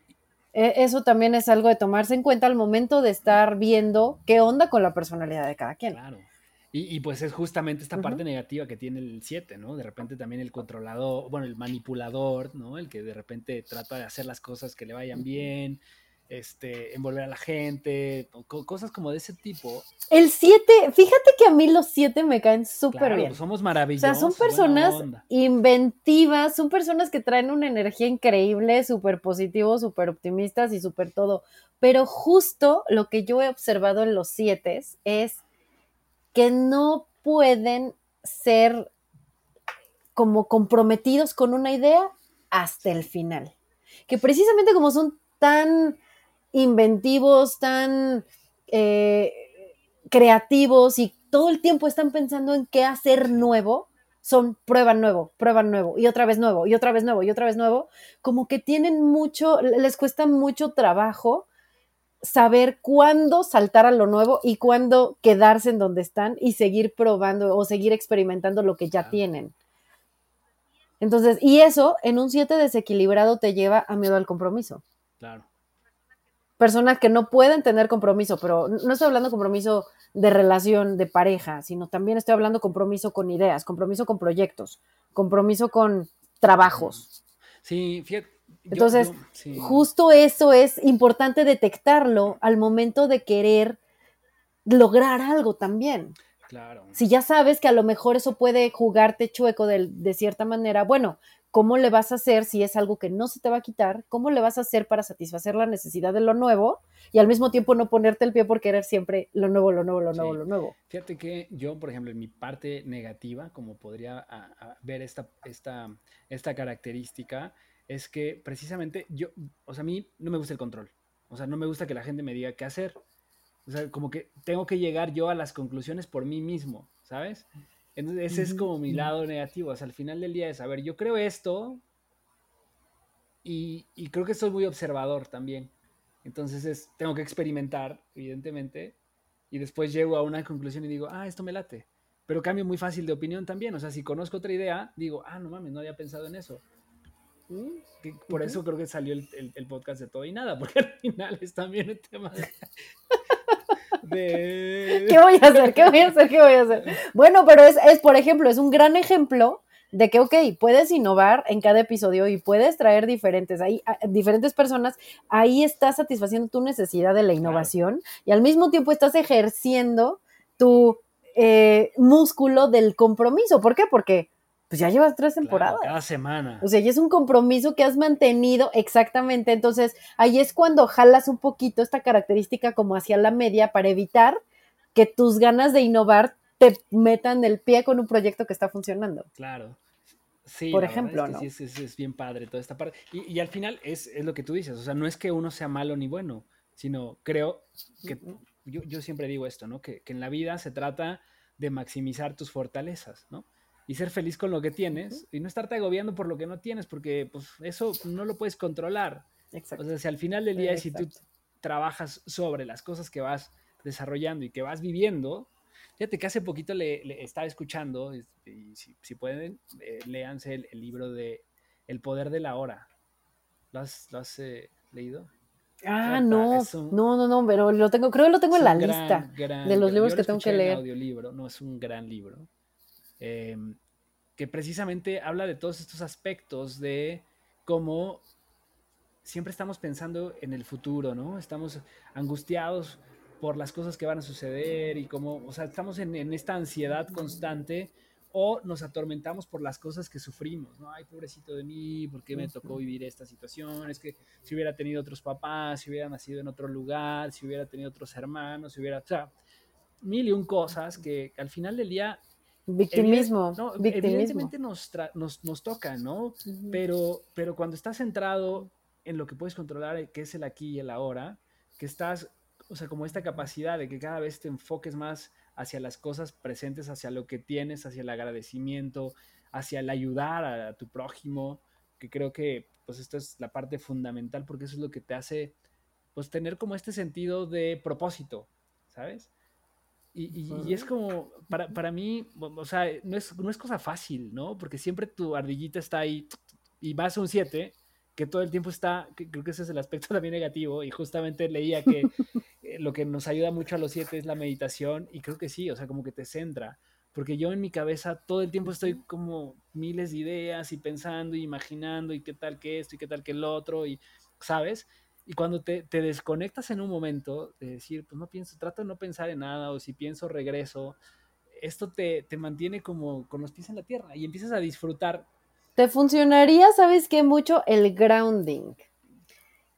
E, eso también es algo de tomarse en cuenta al momento de estar viendo qué onda con la personalidad de cada quien. Claro. Y, pues es justamente esta parte negativa que tiene el 7, ¿no? De repente también el controlador, bueno, el manipulador, ¿no? El que de repente trata de hacer las cosas que le vayan bien, este, envolver a la gente, cosas como de ese tipo. El 7, fíjate que a mí los 7 me caen súper bien. Somos maravillosos. O sea, son personas inventivas, son personas que traen una energía increíble, súper positivos, súper optimistas y súper todo. Pero justo lo que yo he observado en los 7 es que no pueden ser como comprometidos con una idea hasta el final. Que precisamente como son tan inventivos, tan eh, creativos y todo el tiempo están pensando en qué hacer nuevo, son prueba nuevo, prueba nuevo, y otra vez nuevo, y otra vez nuevo, y otra vez nuevo, como que tienen mucho, les cuesta mucho trabajo saber cuándo saltar a lo nuevo y cuándo quedarse en donde están y seguir probando o seguir experimentando lo que ya tienen. Entonces, y eso en un 7 desequilibrado te lleva a miedo al compromiso. Claro. Personas que no pueden tener compromiso, pero no estoy hablando de compromiso de relación, de pareja, sino también estoy hablando compromiso con ideas, compromiso con proyectos, compromiso con trabajos. Sí, fíjate, entonces, justo eso es importante detectarlo al momento de querer lograr algo también. Claro. Si ya sabes que a lo mejor eso puede jugarte chueco de, de, cierta manera, bueno, ¿cómo le vas a hacer si es algo que no se te va a quitar? ¿Cómo le vas a hacer para satisfacer la necesidad de lo nuevo y al mismo tiempo no ponerte el pie por querer siempre lo nuevo, lo nuevo, lo nuevo, lo nuevo? Fíjate que yo, por ejemplo, en mi parte negativa, como podría ver esta, esta, esta característica, es que precisamente yo, o sea, a mí no me gusta el control. O sea, no me gusta que la gente me diga qué hacer. O sea, como que tengo que llegar yo a las conclusiones por mí mismo, ¿sabes? Entonces, ese es como mi lado negativo. O sea, al final del día es, a ver, yo creo esto y, creo que soy muy observador también. Entonces, es, tengo que experimentar, evidentemente, y después llego a una conclusión y digo, ah, esto me late. Pero cambio muy fácil de opinión también. O sea, si conozco otra idea, digo, ah, no mames, no había pensado en eso por eso creo que salió el, podcast de todo y nada, porque al final es también el tema de, ¿Qué voy a hacer? ¿Qué voy a hacer? ¿Qué voy a hacer? Bueno, pero es, es, por ejemplo, es un gran ejemplo de que, ok, puedes innovar en cada episodio y puedes traer diferentes, ahí, diferentes personas, ahí estás satisfaciendo tu necesidad de la innovación y al mismo tiempo estás ejerciendo tu eh, músculo del compromiso. ¿Por qué? Porque pues ya llevas tres temporadas. cada semana. O sea, ya es un compromiso que has mantenido exactamente. Entonces, ahí es cuando jalas un poquito esta característica como hacia la media para evitar que tus ganas de innovar te metan el pie con un proyecto que está funcionando. Claro. Sí, por ejemplo, ¿no? Sí, es, bien padre toda esta parte. Y, al final es, es, lo que tú dices, o sea, no es que uno sea malo ni bueno, sino creo que yo, yo siempre digo esto, ¿no? Que, que, en la vida se trata de maximizar tus fortalezas, ¿no? Y ser feliz con lo que tienes y no estarte agobiando por lo que no tienes, porque pues eso no lo puedes controlar. Exacto. O sea, si al final del día, si tú trabajas sobre las cosas que vas desarrollando y que vas viviendo, fíjate que hace poquito le, estaba escuchando, y, si, pueden, eh, léanse el, libro de El poder de la hora. ¿Lo has, eh, leído? Ah, no, no, no, no, pero lo tengo, creo que lo tengo en la lista de los libros que tengo que leer. audiolibro, no es un gran libro, em, que precisamente habla de todos estos aspectos de cómo siempre estamos pensando en el futuro, ¿no? Estamos angustiados por las cosas que van a suceder y cómo, o sea, estamos en, en esta ansiedad constante o nos atormentamos por las cosas que sufrimos, ¿no? Ay, pobrecito de mí, ¿por qué me tocó vivir esta situación? Es que si hubiera tenido otros papás, si hubiera nacido en otro lugar, si hubiera tenido otros hermanos, si hubiera, o sea, mil y un cosas que al final del día... Victimismo. no, Evidentemente nos, nos, nos, toca, ¿no? pero, pero cuando estás centrado en lo que puedes controlar, que es el aquí y el ahora, que estás, o sea, como esta capacidad de que cada vez te enfoques más hacia las cosas presentes, hacia lo que tienes, hacia el agradecimiento, hacia el ayudar a, tu prójimo, que creo que pues esto es la parte fundamental porque eso es lo que te hace pues tener como este sentido de propósito, ¿sabes? Y, es como, para, para, mí, o sea, no es, no es cosa fácil, ¿no? Porque siempre tu ardillita está ahí y vas a un 7, que todo el tiempo está, creo que ese es el aspecto también negativo, y justamente leía que eh, lo que nos ayuda mucho a los siete es la meditación y creo que sí, o sea, como que te centra, porque yo en mi cabeza todo el tiempo estoy como miles de ideas y pensando y imaginando y qué tal que esto y qué tal que el otro y, ¿sabes? Y cuando te, te desconectas en un momento de decir, pues no pienso, trato de no pensar en nada o si pienso regreso, esto te, te mantiene como con los pies en la tierra y empiezas a disfrutar. Te funcionaría, ¿sabes qué? Mucho el grounding.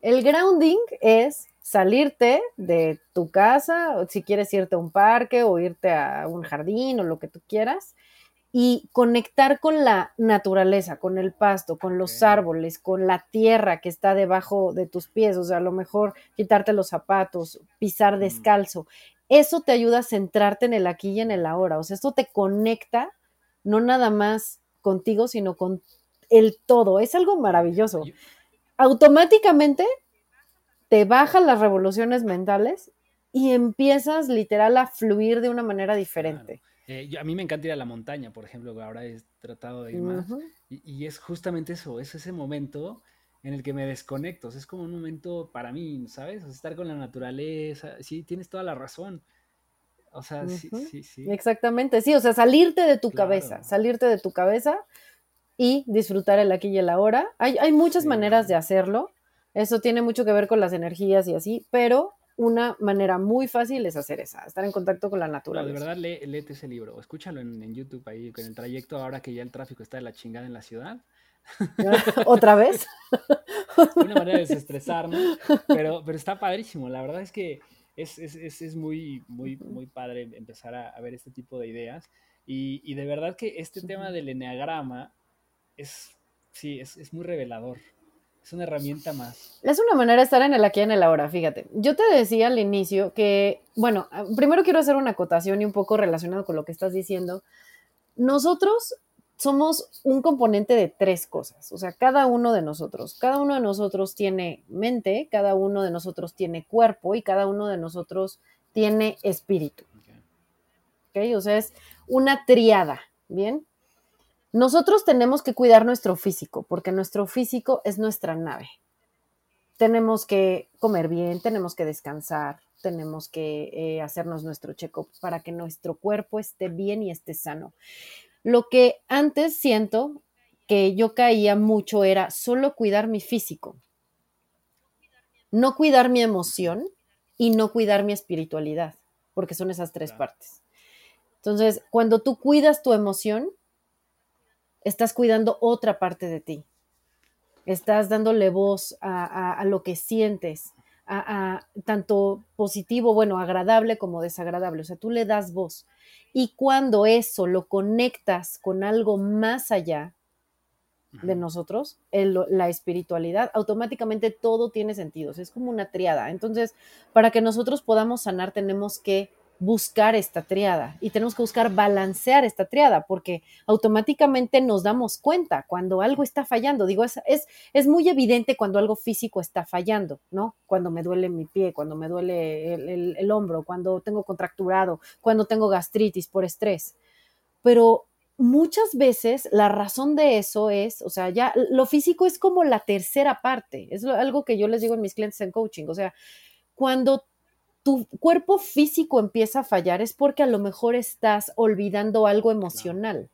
El grounding es salirte de tu casa, o si quieres irte a un parque o irte a un jardín o lo que tú quieras, y conectar con la naturaleza, con el pasto, con los árboles, con la tierra que está debajo de tus pies, o sea, a lo mejor quitarte los zapatos, pisar descalzo. Eso te ayuda a centrarte en el aquí y en el ahora, o sea, esto te conecta no nada más contigo, sino con el todo. Es algo maravilloso. Automáticamente te bajan las revoluciones mentales y empiezas literal a fluir de una manera diferente. Eh, a mí me encanta ir a la montaña, por ejemplo, ahora he tratado de ir más. y, es justamente eso, es ese momento en el que me desconecto. es como un momento para mí, ¿sabes? estar con la naturaleza. Sí, tienes toda la razón. O sea, sí, sí, sí. Exactamente, sí, o sea, salirte de tu cabeza, salirte de tu cabeza y disfrutar el aquí y el ahora. Hay, hay muchas maneras de hacerlo. Eso tiene mucho que ver con las energías y así, pero una manera muy fácil es hacer esa, estar en contacto con la naturaleza. de verdad, lee, léete ese libro, escúchalo en, YouTube ahí, con el trayecto ahora que ya el tráfico está de la chingada en la ciudad. ¿Otra vez? una manera de desestresarnos, pero, pero está padrísimo, la verdad es que es, es, es, muy, muy, muy padre empezar a, ver este tipo de ideas y, y de verdad que este tema del eneagrama es, sí, es, es muy revelador. Es una herramienta más. Es una manera de estar en el aquí y en el ahora, fíjate. Yo te decía al inicio que, bueno, primero quiero hacer una acotación y un poco relacionado con lo que estás diciendo. Nosotros somos un componente de tres cosas, o sea, cada uno de nosotros. Cada uno de nosotros tiene mente, cada uno de nosotros tiene cuerpo y cada uno de nosotros tiene espíritu. ¿Ok? O sea, es una triada, ¿bien? Nosotros tenemos que cuidar nuestro físico, porque nuestro físico es nuestra nave. Tenemos que comer bien, tenemos que descansar, tenemos que eh, hacernos nuestro check-up para que nuestro cuerpo esté bien y esté sano. Lo que antes siento que yo caía mucho era solo cuidar mi físico, no cuidar mi emoción y no cuidar mi espiritualidad, porque son esas tres partes. Entonces, cuando tú cuidas tu emoción, estás cuidando otra parte de ti. Estás dándole voz a, lo que sientes, a, tanto positivo, bueno, agradable como desagradable. O sea, tú le das voz. Y cuando eso lo conectas con algo más allá, de nosotros, la espiritualidad, automáticamente todo tiene sentido. Es como una triada. Entonces, para que nosotros podamos sanar, tenemos que buscar esta triada y tenemos que buscar balancear esta triada porque automáticamente nos damos cuenta cuando algo está fallando. Digo, es, es, muy evidente cuando algo físico está fallando, ¿no? Cuando me duele mi pie, cuando me duele el, el hombro, cuando tengo contracturado, cuando tengo gastritis por estrés. Pero muchas veces la razón de eso es, o sea, ya lo físico es como la tercera parte, es algo que yo les digo en mis clientes en coaching, o sea, cuando tu cuerpo físico empieza a fallar es porque a lo mejor estás olvidando algo emocional.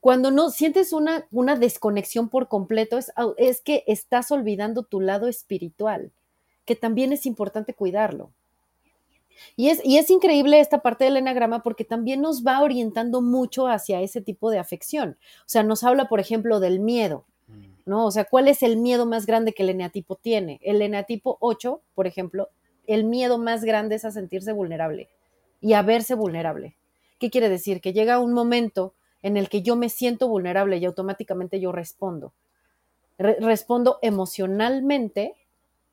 Cuando no sientes una, una desconexión por completo, es, es que estás olvidando tu lado espiritual, que también es importante cuidarlo. Y es, y es increíble esta parte del enagrama porque también nos va orientando mucho hacia ese tipo de afección. O sea, nos habla, por ejemplo, del miedo, mm. ¿no? O sea, ¿cuál es el miedo más grande que el eneatipo tiene? El eneatipo 8, por ejemplo, el miedo más grande es a sentirse vulnerable y a verse vulnerable. ¿Qué quiere decir? Que llega un momento en el que yo me siento vulnerable y automáticamente yo respondo. respondo emocionalmente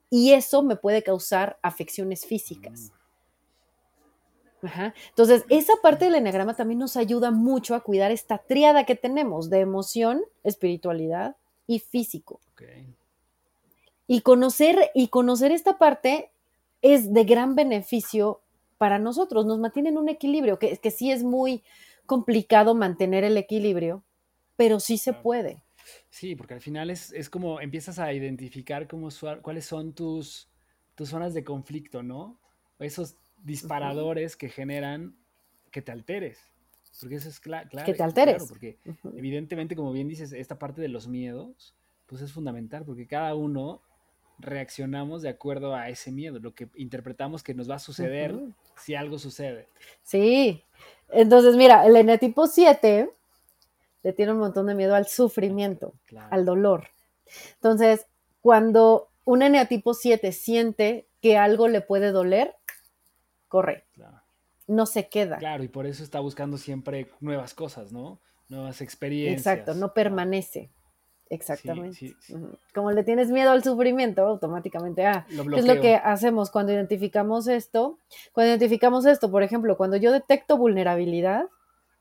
y eso me puede causar afecciones físicas. Mm. Entonces, esa parte del enagrama también nos ayuda mucho a cuidar esta triada que tenemos de emoción, espiritualidad y físico. Y conocer, y conocer esta parte es de gran beneficio para nosotros, nos mantiene en un equilibrio, que, que sí es muy complicado mantener el equilibrio, pero sí se puede. Sí, porque al final es, es como empiezas a identificar cómo, cuáles son tus, tus zonas de conflicto, ¿no? Esos disparadores que generan que te alteres. Porque eso es claro. que te alteres. Claro, porque evidentemente, como bien dices, esta parte de los miedos, pues es fundamental, porque cada uno reaccionamos de acuerdo a ese miedo, lo que interpretamos que nos va a suceder si algo sucede. Sí. Entonces, mira, el eneatipo 7 le tiene un montón de miedo al sufrimiento, al dolor. Entonces, cuando un eneatipo 7 siente que algo le puede doler, corre. No se queda. Claro, y por eso está buscando siempre nuevas cosas, ¿no? Nuevas experiencias. Exacto, no permanece. Exactamente. Como le tienes miedo al sufrimiento, automáticamente, ah, ¿qué es lo que hacemos cuando identificamos esto? Cuando identificamos esto, por ejemplo, cuando yo detecto vulnerabilidad,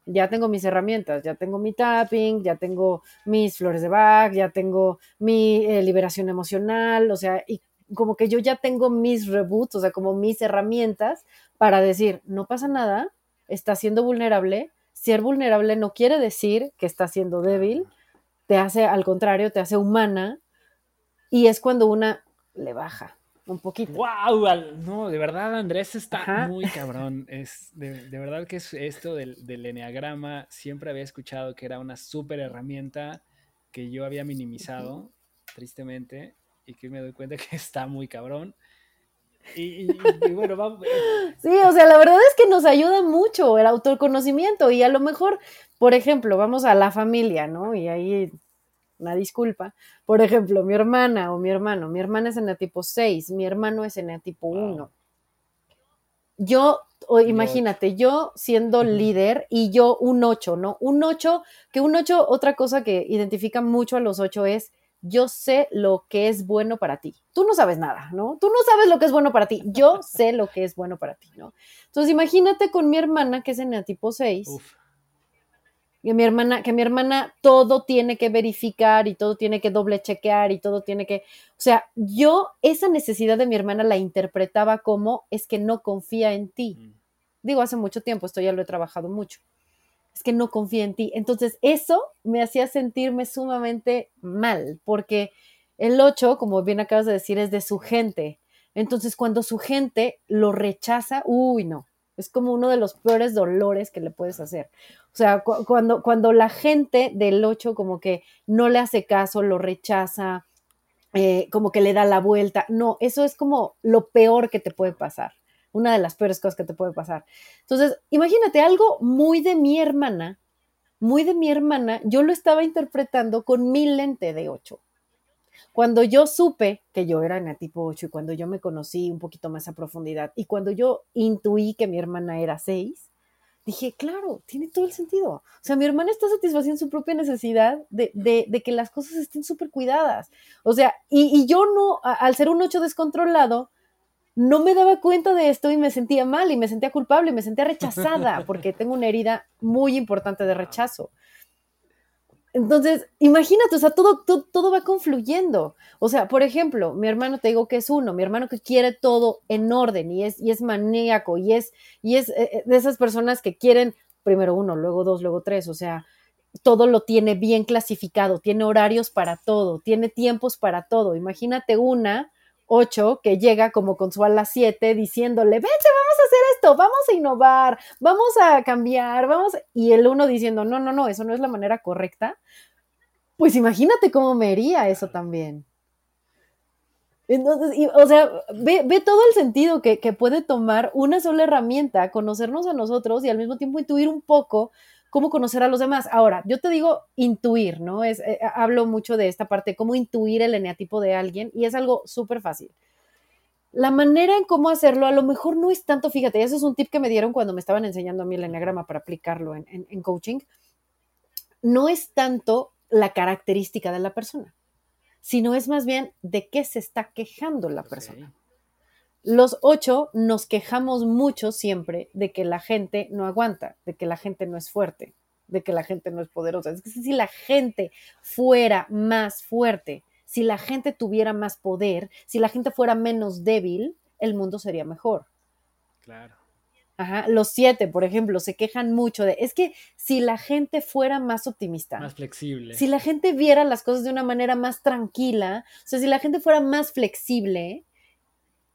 ya tengo mis herramientas, ya tengo mi tapping, ya tengo mis flores de Bach, ya tengo mi eh, liberación emocional, o sea, y como que yo ya tengo mis reboots, o sea, como mis herramientas para decir, no pasa nada, está siendo vulnerable. Ser vulnerable no quiere decir que está siendo débil, te hace al contrario, te hace humana y es cuando una le baja un poquito. ¡Wow! No, de verdad, Andrés está muy cabrón. Es de, verdad que es esto del, del enneagrama, siempre había escuchado que era una súper herramienta que yo había minimizado, tristemente, y que me doy cuenta que está muy cabrón. Y, bueno, vamos. Eh. Sí, o sea, la verdad es que nos ayuda mucho el autoconocimiento y a lo mejor, por ejemplo, vamos a la familia, ¿no? Y ahí una disculpa. Por ejemplo, mi hermana o mi hermano, mi hermana es en el tipo 6, mi hermano es en el tipo 1. Yo, imagínate, yo siendo líder y yo un 8, ¿no? Un 8, que un 8, otra cosa que identifica mucho a los 8 es yo sé lo que es bueno para ti. Tú no sabes nada, ¿no? Tú no sabes lo que es bueno para ti. Yo sé lo que es bueno para ti, ¿no? Entonces imagínate con mi hermana que es en el tipo 6. Y mi hermana, que mi hermana todo tiene que verificar y todo tiene que doble chequear y todo tiene que, o sea, yo esa necesidad de mi hermana la interpretaba como es que no confía en ti. Mm. Digo, hace mucho tiempo, esto ya lo he trabajado mucho es que no confía en ti. Entonces, eso me hacía sentirme sumamente mal, porque el 8, como bien acabas de decir, es de su gente. Entonces, cuando su gente lo rechaza, uy, no, es como uno de los peores dolores que le puedes hacer. O sea, cuando, cuando la gente del 8 como que no le hace caso, lo rechaza, eh, como que le da la vuelta, no, eso es como lo peor que te puede pasar una de las peores cosas que te puede pasar. Entonces, imagínate algo muy de mi hermana, muy de mi hermana, yo lo estaba interpretando con mi lente de 8. Cuando yo supe que yo era en tipo 8 y cuando yo me conocí un poquito más a profundidad y cuando yo intuí que mi hermana era 6, dije, claro, tiene todo el sentido. O sea, mi hermana está satisfaciendo su propia necesidad de, de, que las cosas estén súper cuidadas. O sea, y, yo no, al ser un ocho descontrolado, no me daba cuenta de esto y me sentía mal y me sentía culpable y me sentía rechazada porque tengo una herida muy importante de rechazo. Entonces, imagínate, o sea, todo, todo, va confluyendo. O sea, por ejemplo, mi hermano te digo que es uno, mi hermano que quiere todo en orden y es, y es maníaco y es, y es eh, eh, de esas personas que quieren primero uno, luego dos, luego tres, o sea, todo lo tiene bien clasificado, tiene horarios para todo, tiene tiempos para todo. Imagínate una 8 que llega como con su ala 7 diciéndole, vete, vamos a hacer esto, vamos a innovar, vamos a cambiar, vamos, y el uno diciendo, no, no, no, eso no es la manera correcta, pues imagínate cómo me haría eso también. Entonces, o sea, ve, ve, todo el sentido que, que puede tomar una sola herramienta, conocernos a nosotros y al mismo tiempo intuir un poco cómo conocer a los demás. Ahora, yo te digo intuir, ¿no? Es, eh, hablo mucho de esta parte, cómo intuir el eneatipo de alguien y es algo súper fácil. La manera en cómo hacerlo a lo mejor no es tanto, fíjate, ese es un tip que me dieron cuando me estaban enseñando a mí el eneagrama para aplicarlo en, en, coaching. No es tanto la característica de la persona, sino es más bien de qué se está quejando la persona. Los ocho nos quejamos mucho siempre de que la gente no aguanta, de que la gente no es fuerte, de que la gente no es poderosa. Es que si la gente fuera más fuerte, si la gente tuviera más poder, si la gente fuera menos débil, el mundo sería mejor. Claro. Ajá, los siete, por ejemplo, se quejan mucho de, es que si la gente fuera más optimista, más flexible, si la gente viera las cosas de una manera más tranquila, o sea, si la gente fuera más flexible,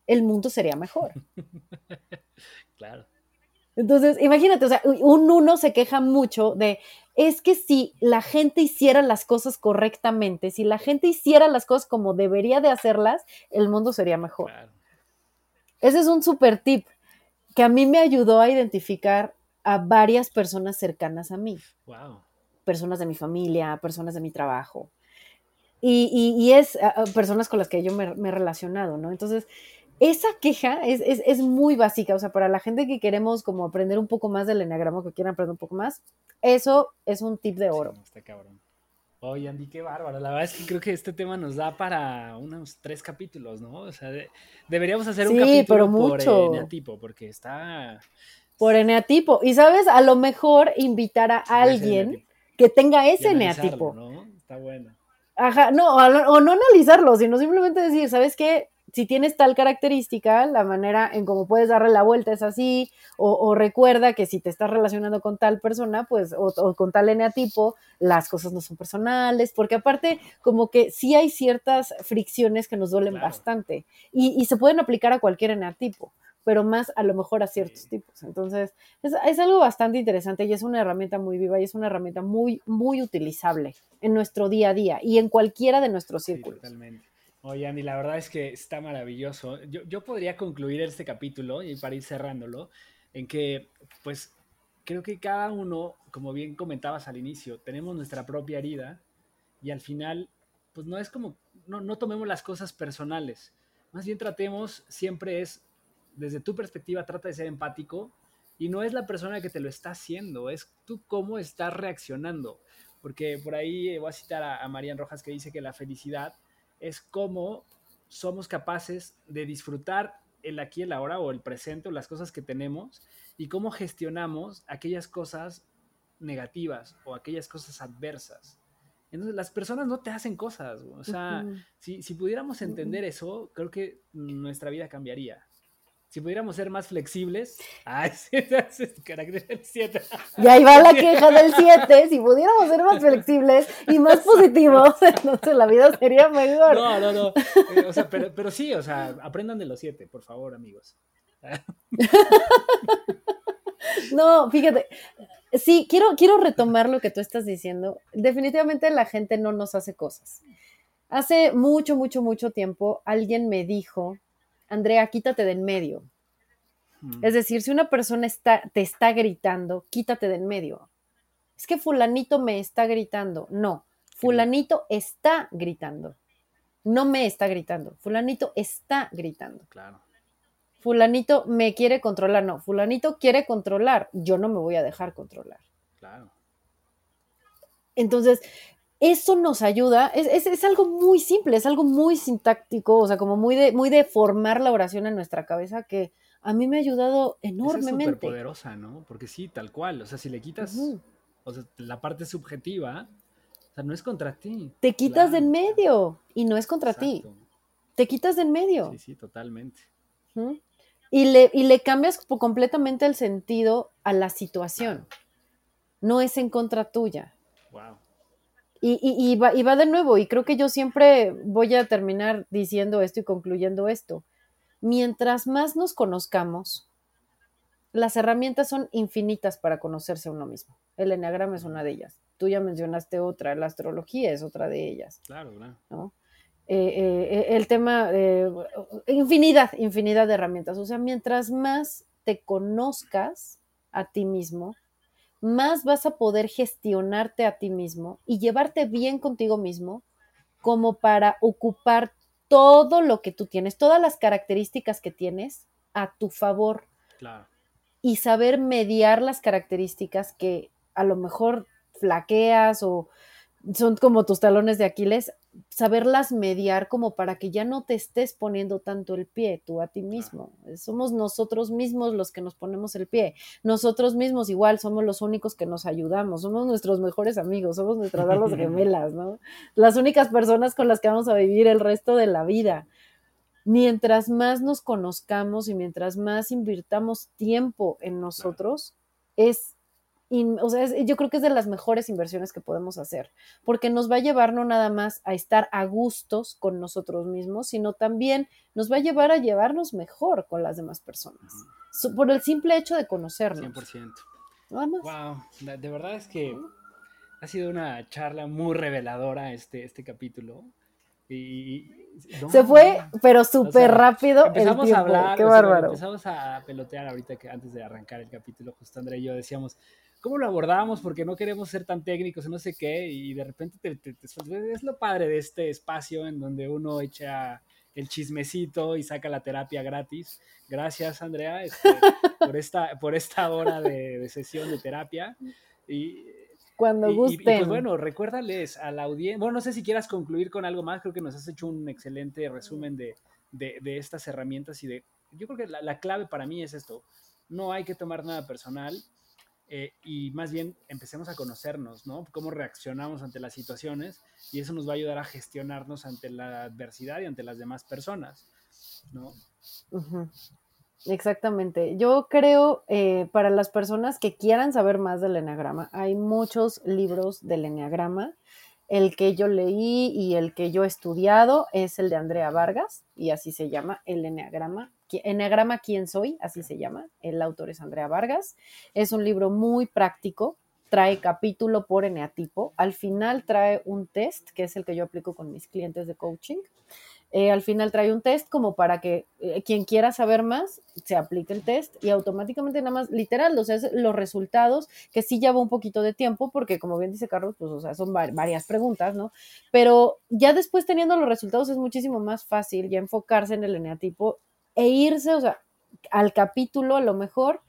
el mundo sería mejor. claro. Entonces, imagínate, o sea, un uno se queja mucho de, es que si la gente hiciera las cosas correctamente, si la gente hiciera las cosas como debería de hacerlas, el mundo sería mejor. Ese es un super tip que a mí me ayudó a identificar a varias personas cercanas a mí. Wow. Personas de mi familia, personas de mi trabajo. Y, es personas con las que yo me, me he relacionado, ¿no? Entonces, esa queja es, muy básica, o sea, para la gente que queremos como aprender un poco más del enagrama, que quieran aprender un poco más, eso es un tip de oro. está cabrón. Oye, Andy, qué bárbaro. La verdad es que creo que este tema nos da para unos tres capítulos, ¿no? O sea, deberíamos hacer un capítulo pero mucho. por eneatipo, porque está... Por eneatipo. Y, ¿sabes? A lo mejor invitar a alguien que tenga ese eneatipo. ¿no? Está bueno. Ajá, no, o no analizarlo, sino simplemente decir, ¿sabes qué? Si tienes tal característica, la manera en cómo puedes darle la vuelta es así, o, recuerda que si te estás relacionando con tal persona, pues, o, con tal eneatipo, las cosas no son personales, porque aparte, como que sí hay ciertas fricciones que nos duelen bastante, y, se pueden aplicar a cualquier eneatipo, pero más a lo mejor a ciertos tipos. Entonces, es, algo bastante interesante y es una herramienta muy viva y es una herramienta muy, muy utilizable en nuestro día a día y en cualquiera de nuestros círculos. Oye, Andy, la verdad es que está maravilloso. Yo, podría concluir este capítulo y para ir cerrándolo, en que, pues, creo que cada uno, como bien comentabas al inicio, tenemos nuestra propia herida y al final, pues no es como, no, no tomemos las cosas personales. Más bien tratemos, siempre es, desde tu perspectiva, trata de ser empático y no es la persona que te lo está haciendo, es tú cómo estás reaccionando. Porque por ahí voy a citar a, a Marian Rojas que dice que la felicidad es cómo somos capaces de disfrutar el aquí, el ahora o el presente o las cosas que tenemos y cómo gestionamos aquellas cosas negativas o aquellas cosas adversas. Entonces, las personas no te hacen cosas. O sea, si, si, pudiéramos entender eso, creo que nuestra vida cambiaría. Si pudiéramos ser más flexibles. Ay, sí, es carácter del 7. Y ahí va la queja del 7. Si pudiéramos ser más flexibles y más positivos, entonces la vida sería mejor. No, no, no. Eh, o sea, pero, pero sí, o sea, aprendan de los 7, por favor, amigos. No, fíjate. Sí, quiero, quiero retomar lo que tú estás diciendo. Definitivamente la gente no nos hace cosas. Hace mucho, mucho, mucho tiempo alguien me dijo Andrea, quítate de en medio. Hmm. Es decir, si una persona está, te está gritando, quítate de en medio. Es que fulanito me está gritando. No, fulanito está gritando. No me está gritando. Fulanito está gritando. Claro. fulanito me quiere controlar, no, fulanito quiere controlar, yo no me voy a dejar controlar. Claro. Entonces, eso nos ayuda, es, algo muy simple, es algo muy sintáctico, o sea, como muy de, muy de formar la oración en nuestra cabeza que a mí me ha ayudado enormemente. Es poderosa, ¿no? Porque sí, tal cual, o sea, si le quitas o sea, la parte subjetiva, o sea, no es contra ti. Te quitas de en medio y no es contra ti. Te quitas de en medio. Sí, sí, totalmente. y, le, y le cambias completamente el sentido a la situación. No es en contra tuya. Wow. Y, y, va, y, va, de nuevo, y creo que yo siempre voy a terminar diciendo esto y concluyendo esto. Mientras más nos conozcamos, las herramientas son infinitas para conocerse a uno mismo. El enneagrama es una de ellas. Tú ya mencionaste otra, la astrología es otra de ellas. Claro, claro. ¿no? Eh, eh, el tema, eh, infinidad, infinidad de herramientas. O sea, mientras más te conozcas a ti mismo, más vas a poder gestionarte a ti mismo y llevarte bien contigo mismo como para ocupar todo lo que tú tienes, todas las características que tienes a tu favor. Claro. Y saber mediar las características que a lo mejor flaqueas o son como tus talones de Aquiles, saberlas mediar como para que ya no te estés poniendo tanto el pie tú a ti mismo. Somos nosotros mismos los que nos ponemos el pie. Nosotros mismos igual somos los únicos que nos ayudamos, somos nuestros mejores amigos, somos nuestras almas gemelas, ¿no? Las únicas personas con las que vamos a vivir el resto de la vida. Mientras más nos conozcamos y mientras más invirtamos tiempo en nosotros, es o sea, yo creo que es de las mejores inversiones que podemos hacer, porque nos va a llevar no nada más a estar a gustos con nosotros mismos, sino también nos va a llevar a llevarnos mejor con las demás personas, por el simple hecho de conocernos. 100%. Wow, de verdad es que ha sido una charla muy reveladora este, este capítulo. Y, se fue, pero súper rápido. Empezamos a hablar, qué bárbaro. empezamos a pelotear ahorita que antes de arrancar el capítulo, justo André y yo decíamos, ¿cómo lo abordamos? Porque no queremos ser tan técnicos no sé qué, y de repente te, es lo padre de este espacio en donde uno echa el chismecito y saca la terapia gratis. Gracias, Andrea, este, por, esta, por esta hora de, sesión de terapia. Y, Cuando gusten. Y, pues bueno, recuérdales a la audiencia, bueno, no sé si quieras concluir con algo más, creo que nos has hecho un excelente resumen de, de, estas herramientas y de, yo creo que la, la clave para mí es esto, no hay que tomar nada personal, eh, y más bien empecemos a conocernos, ¿no? Cómo reaccionamos ante las situaciones y eso nos va a ayudar a gestionarnos ante la adversidad y ante las demás personas, ¿no? Exactamente. Yo creo, eh, para las personas que quieran saber más del eneagrama, hay muchos libros del eneagrama. El que yo leí y el que yo he estudiado es el de Andrea Vargas, y así se llama, el eneagrama Enneagrama ¿Quién soy? Así se llama. El autor es Andrea Vargas. Es un libro muy práctico. Trae capítulo por eneatipo. Al final trae un test, que es el que yo aplico con mis clientes de coaching. Eh, al final trae un test como para que eh, quien quiera saber más se aplique el test y automáticamente nada más, literal, o sea, los resultados, que sí lleva un poquito de tiempo, porque como bien dice Carlos, pues, o sea, son varias preguntas, ¿no? Pero ya después teniendo los resultados es muchísimo más fácil ya enfocarse en el eneatipo e irse, o sea, al capítulo a lo mejor,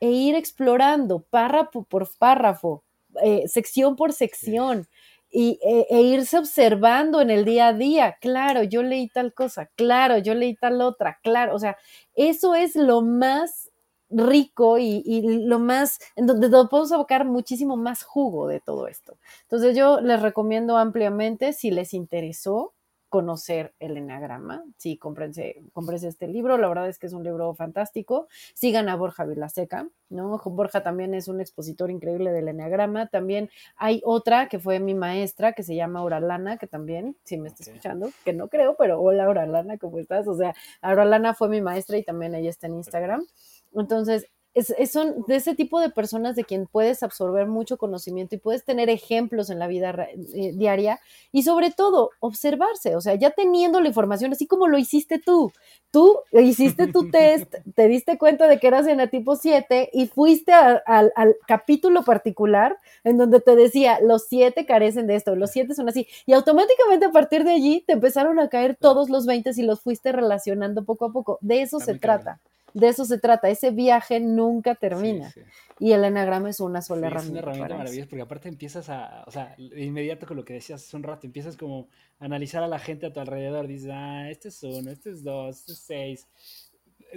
e ir explorando párrafo por párrafo, eh, sección por sección, y, e, e, irse observando en el día a día, claro, yo leí tal cosa, claro, yo leí tal otra, claro, o sea, eso es lo más rico y, y, lo más, en donde podemos abocar muchísimo más jugo de todo esto. Entonces yo les recomiendo ampliamente, si les interesó, conocer el enagrama. Sí, cómprense, cómprense este libro, la verdad es que es un libro fantástico. Sigan a Borja Vilaseca, ¿no? Borja también es un expositor increíble del enagrama. También hay otra que fue mi maestra, que se llama Auralana, que también, si me está escuchando, que no creo, pero hola Auralana, ¿cómo estás? O sea, Auralana fue mi maestra y también ella está en Instagram. Entonces, es, son de ese tipo de personas de quien puedes absorber mucho conocimiento y puedes tener ejemplos en la vida eh, diaria y sobre todo observarse, o sea, ya teniendo la información, así como lo hiciste tú, tú hiciste tu test, te diste cuenta de que eras en la tipo 7 y fuiste al capítulo particular en donde te decía, los 7 carecen de esto, los 7 son así, y automáticamente a partir de allí te empezaron a caer todos los 20 y los fuiste relacionando poco a poco, de eso se trata. De eso se trata, ese viaje nunca termina. Y el enagrama es una sola herramienta. Es una herramienta maravillosa porque aparte empiezas a, o sea, de inmediato con lo que decías hace un rato, empiezas como a analizar a la gente a tu alrededor, dices, ah, este es uno, este es dos, este es seis,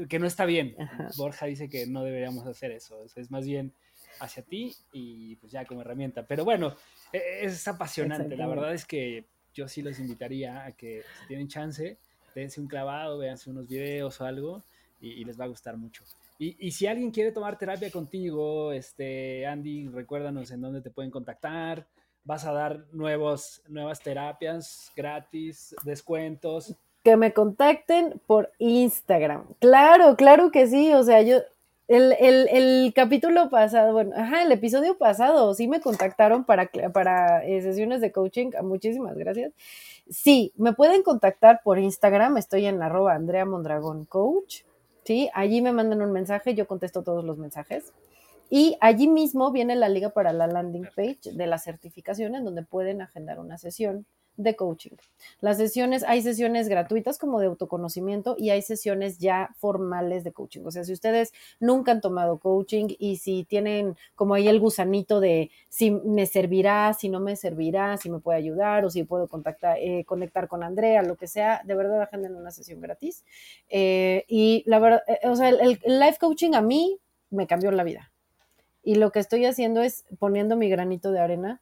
que no está bien. Borja dice que no deberíamos hacer eso, es más bien hacia ti y pues ya como herramienta. Pero bueno, e, es apasionante, la verdad es que yo sí los invitaría a que si tienen chance, dense un clavado, véanse unos videos o algo y, les va a gustar mucho. Y, si alguien quiere tomar terapia contigo, este, Andy, recuérdanos en dónde te pueden contactar. Vas a dar nuevos, nuevas terapias gratis, descuentos. Que me contacten por Instagram. Claro, claro que sí. O sea, yo, el, el, capítulo pasado, bueno, ajá, el episodio pasado, sí me contactaron para, para eh, sesiones de coaching. Muchísimas gracias. Sí, me pueden contactar por Instagram. Estoy en arroba Andrea Mondragón Coach. ¿Sí? Allí me mandan un mensaje, yo contesto todos los mensajes. Y allí mismo viene la liga para la landing page de la certificación en donde pueden agendar una sesión de coaching. Las sesiones, hay sesiones gratuitas como de autoconocimiento y hay sesiones ya formales de coaching. O sea, si ustedes nunca han tomado coaching y si tienen como ahí el gusanito de si me servirá, si no me servirá, si me puede ayudar o si puedo contactar, eh, conectar con Andrea, lo que sea, de verdad agenden una sesión gratis. Eh, y la verdad, eh, o sea, el, el life coaching a mí me cambió la vida. Y lo que estoy haciendo es poniendo mi granito de arena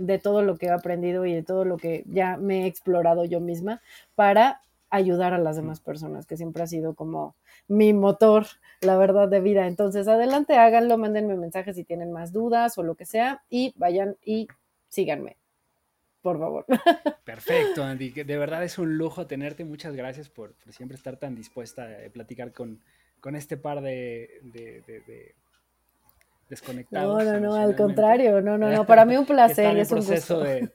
de todo lo que he aprendido y de todo lo que ya me he explorado yo misma para ayudar a las demás personas, que siempre ha sido como mi motor, la verdad, de vida. Entonces, adelante, háganlo, mándenme mensajes si tienen más dudas o lo que sea y vayan y síganme, por favor. Perfecto, Andy. De verdad es un lujo tenerte. Muchas gracias por, siempre estar tan dispuesta a platicar con, con este par de desconectados. No, no, no, al contrario, no, no, no, para mí un placer. es un proceso de,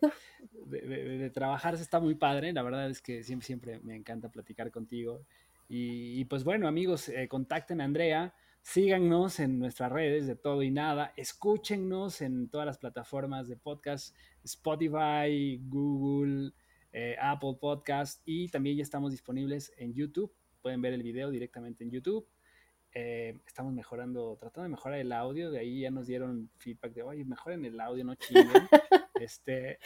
de, trabajar está muy padre, la verdad es que siempre, siempre me encanta platicar contigo. Y, pues bueno, amigos, eh, contacten a Andrea, síganos en nuestras redes de todo y nada, escúchennos en todas las plataformas de podcast, Spotify, Google, eh, Apple Podcast y también ya estamos disponibles en YouTube. Pueden ver el video directamente en YouTube. Eh, estamos mejorando, tratando de mejorar el audio, de ahí ya nos dieron feedback de, oye, mejoren el audio, no chinguen. Este,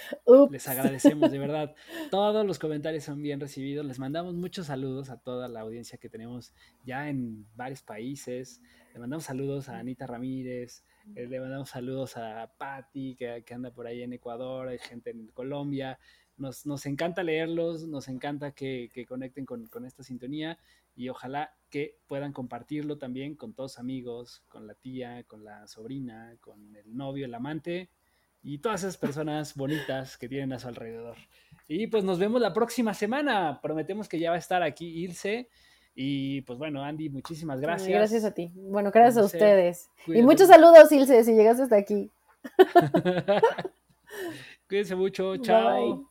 les agradecemos, de verdad. Todos los comentarios son bien recibidos. Les mandamos muchos saludos a toda la audiencia que tenemos ya en varios países. Le mandamos saludos a Anita Ramírez, eh, le mandamos saludos a Patti, que, anda por ahí en Ecuador, hay gente en Colombia. Nos, nos encanta leerlos, nos encanta que, que conecten con, con esta sintonía y ojalá que puedan compartirlo también con todos amigos, con la tía, con la sobrina, con el novio, el amante y todas esas personas bonitas que tienen a su alrededor. Y pues nos vemos la próxima semana. Prometemos que ya va a estar aquí Ilse. Y pues bueno, Andy, muchísimas gracias. Gracias a ti. Bueno, gracias a ustedes. Y muchos saludos, Ilse, si llegaste hasta aquí. Cuídense mucho. Chao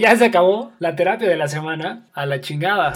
ya se acabó la terapia de la semana. A la chingada.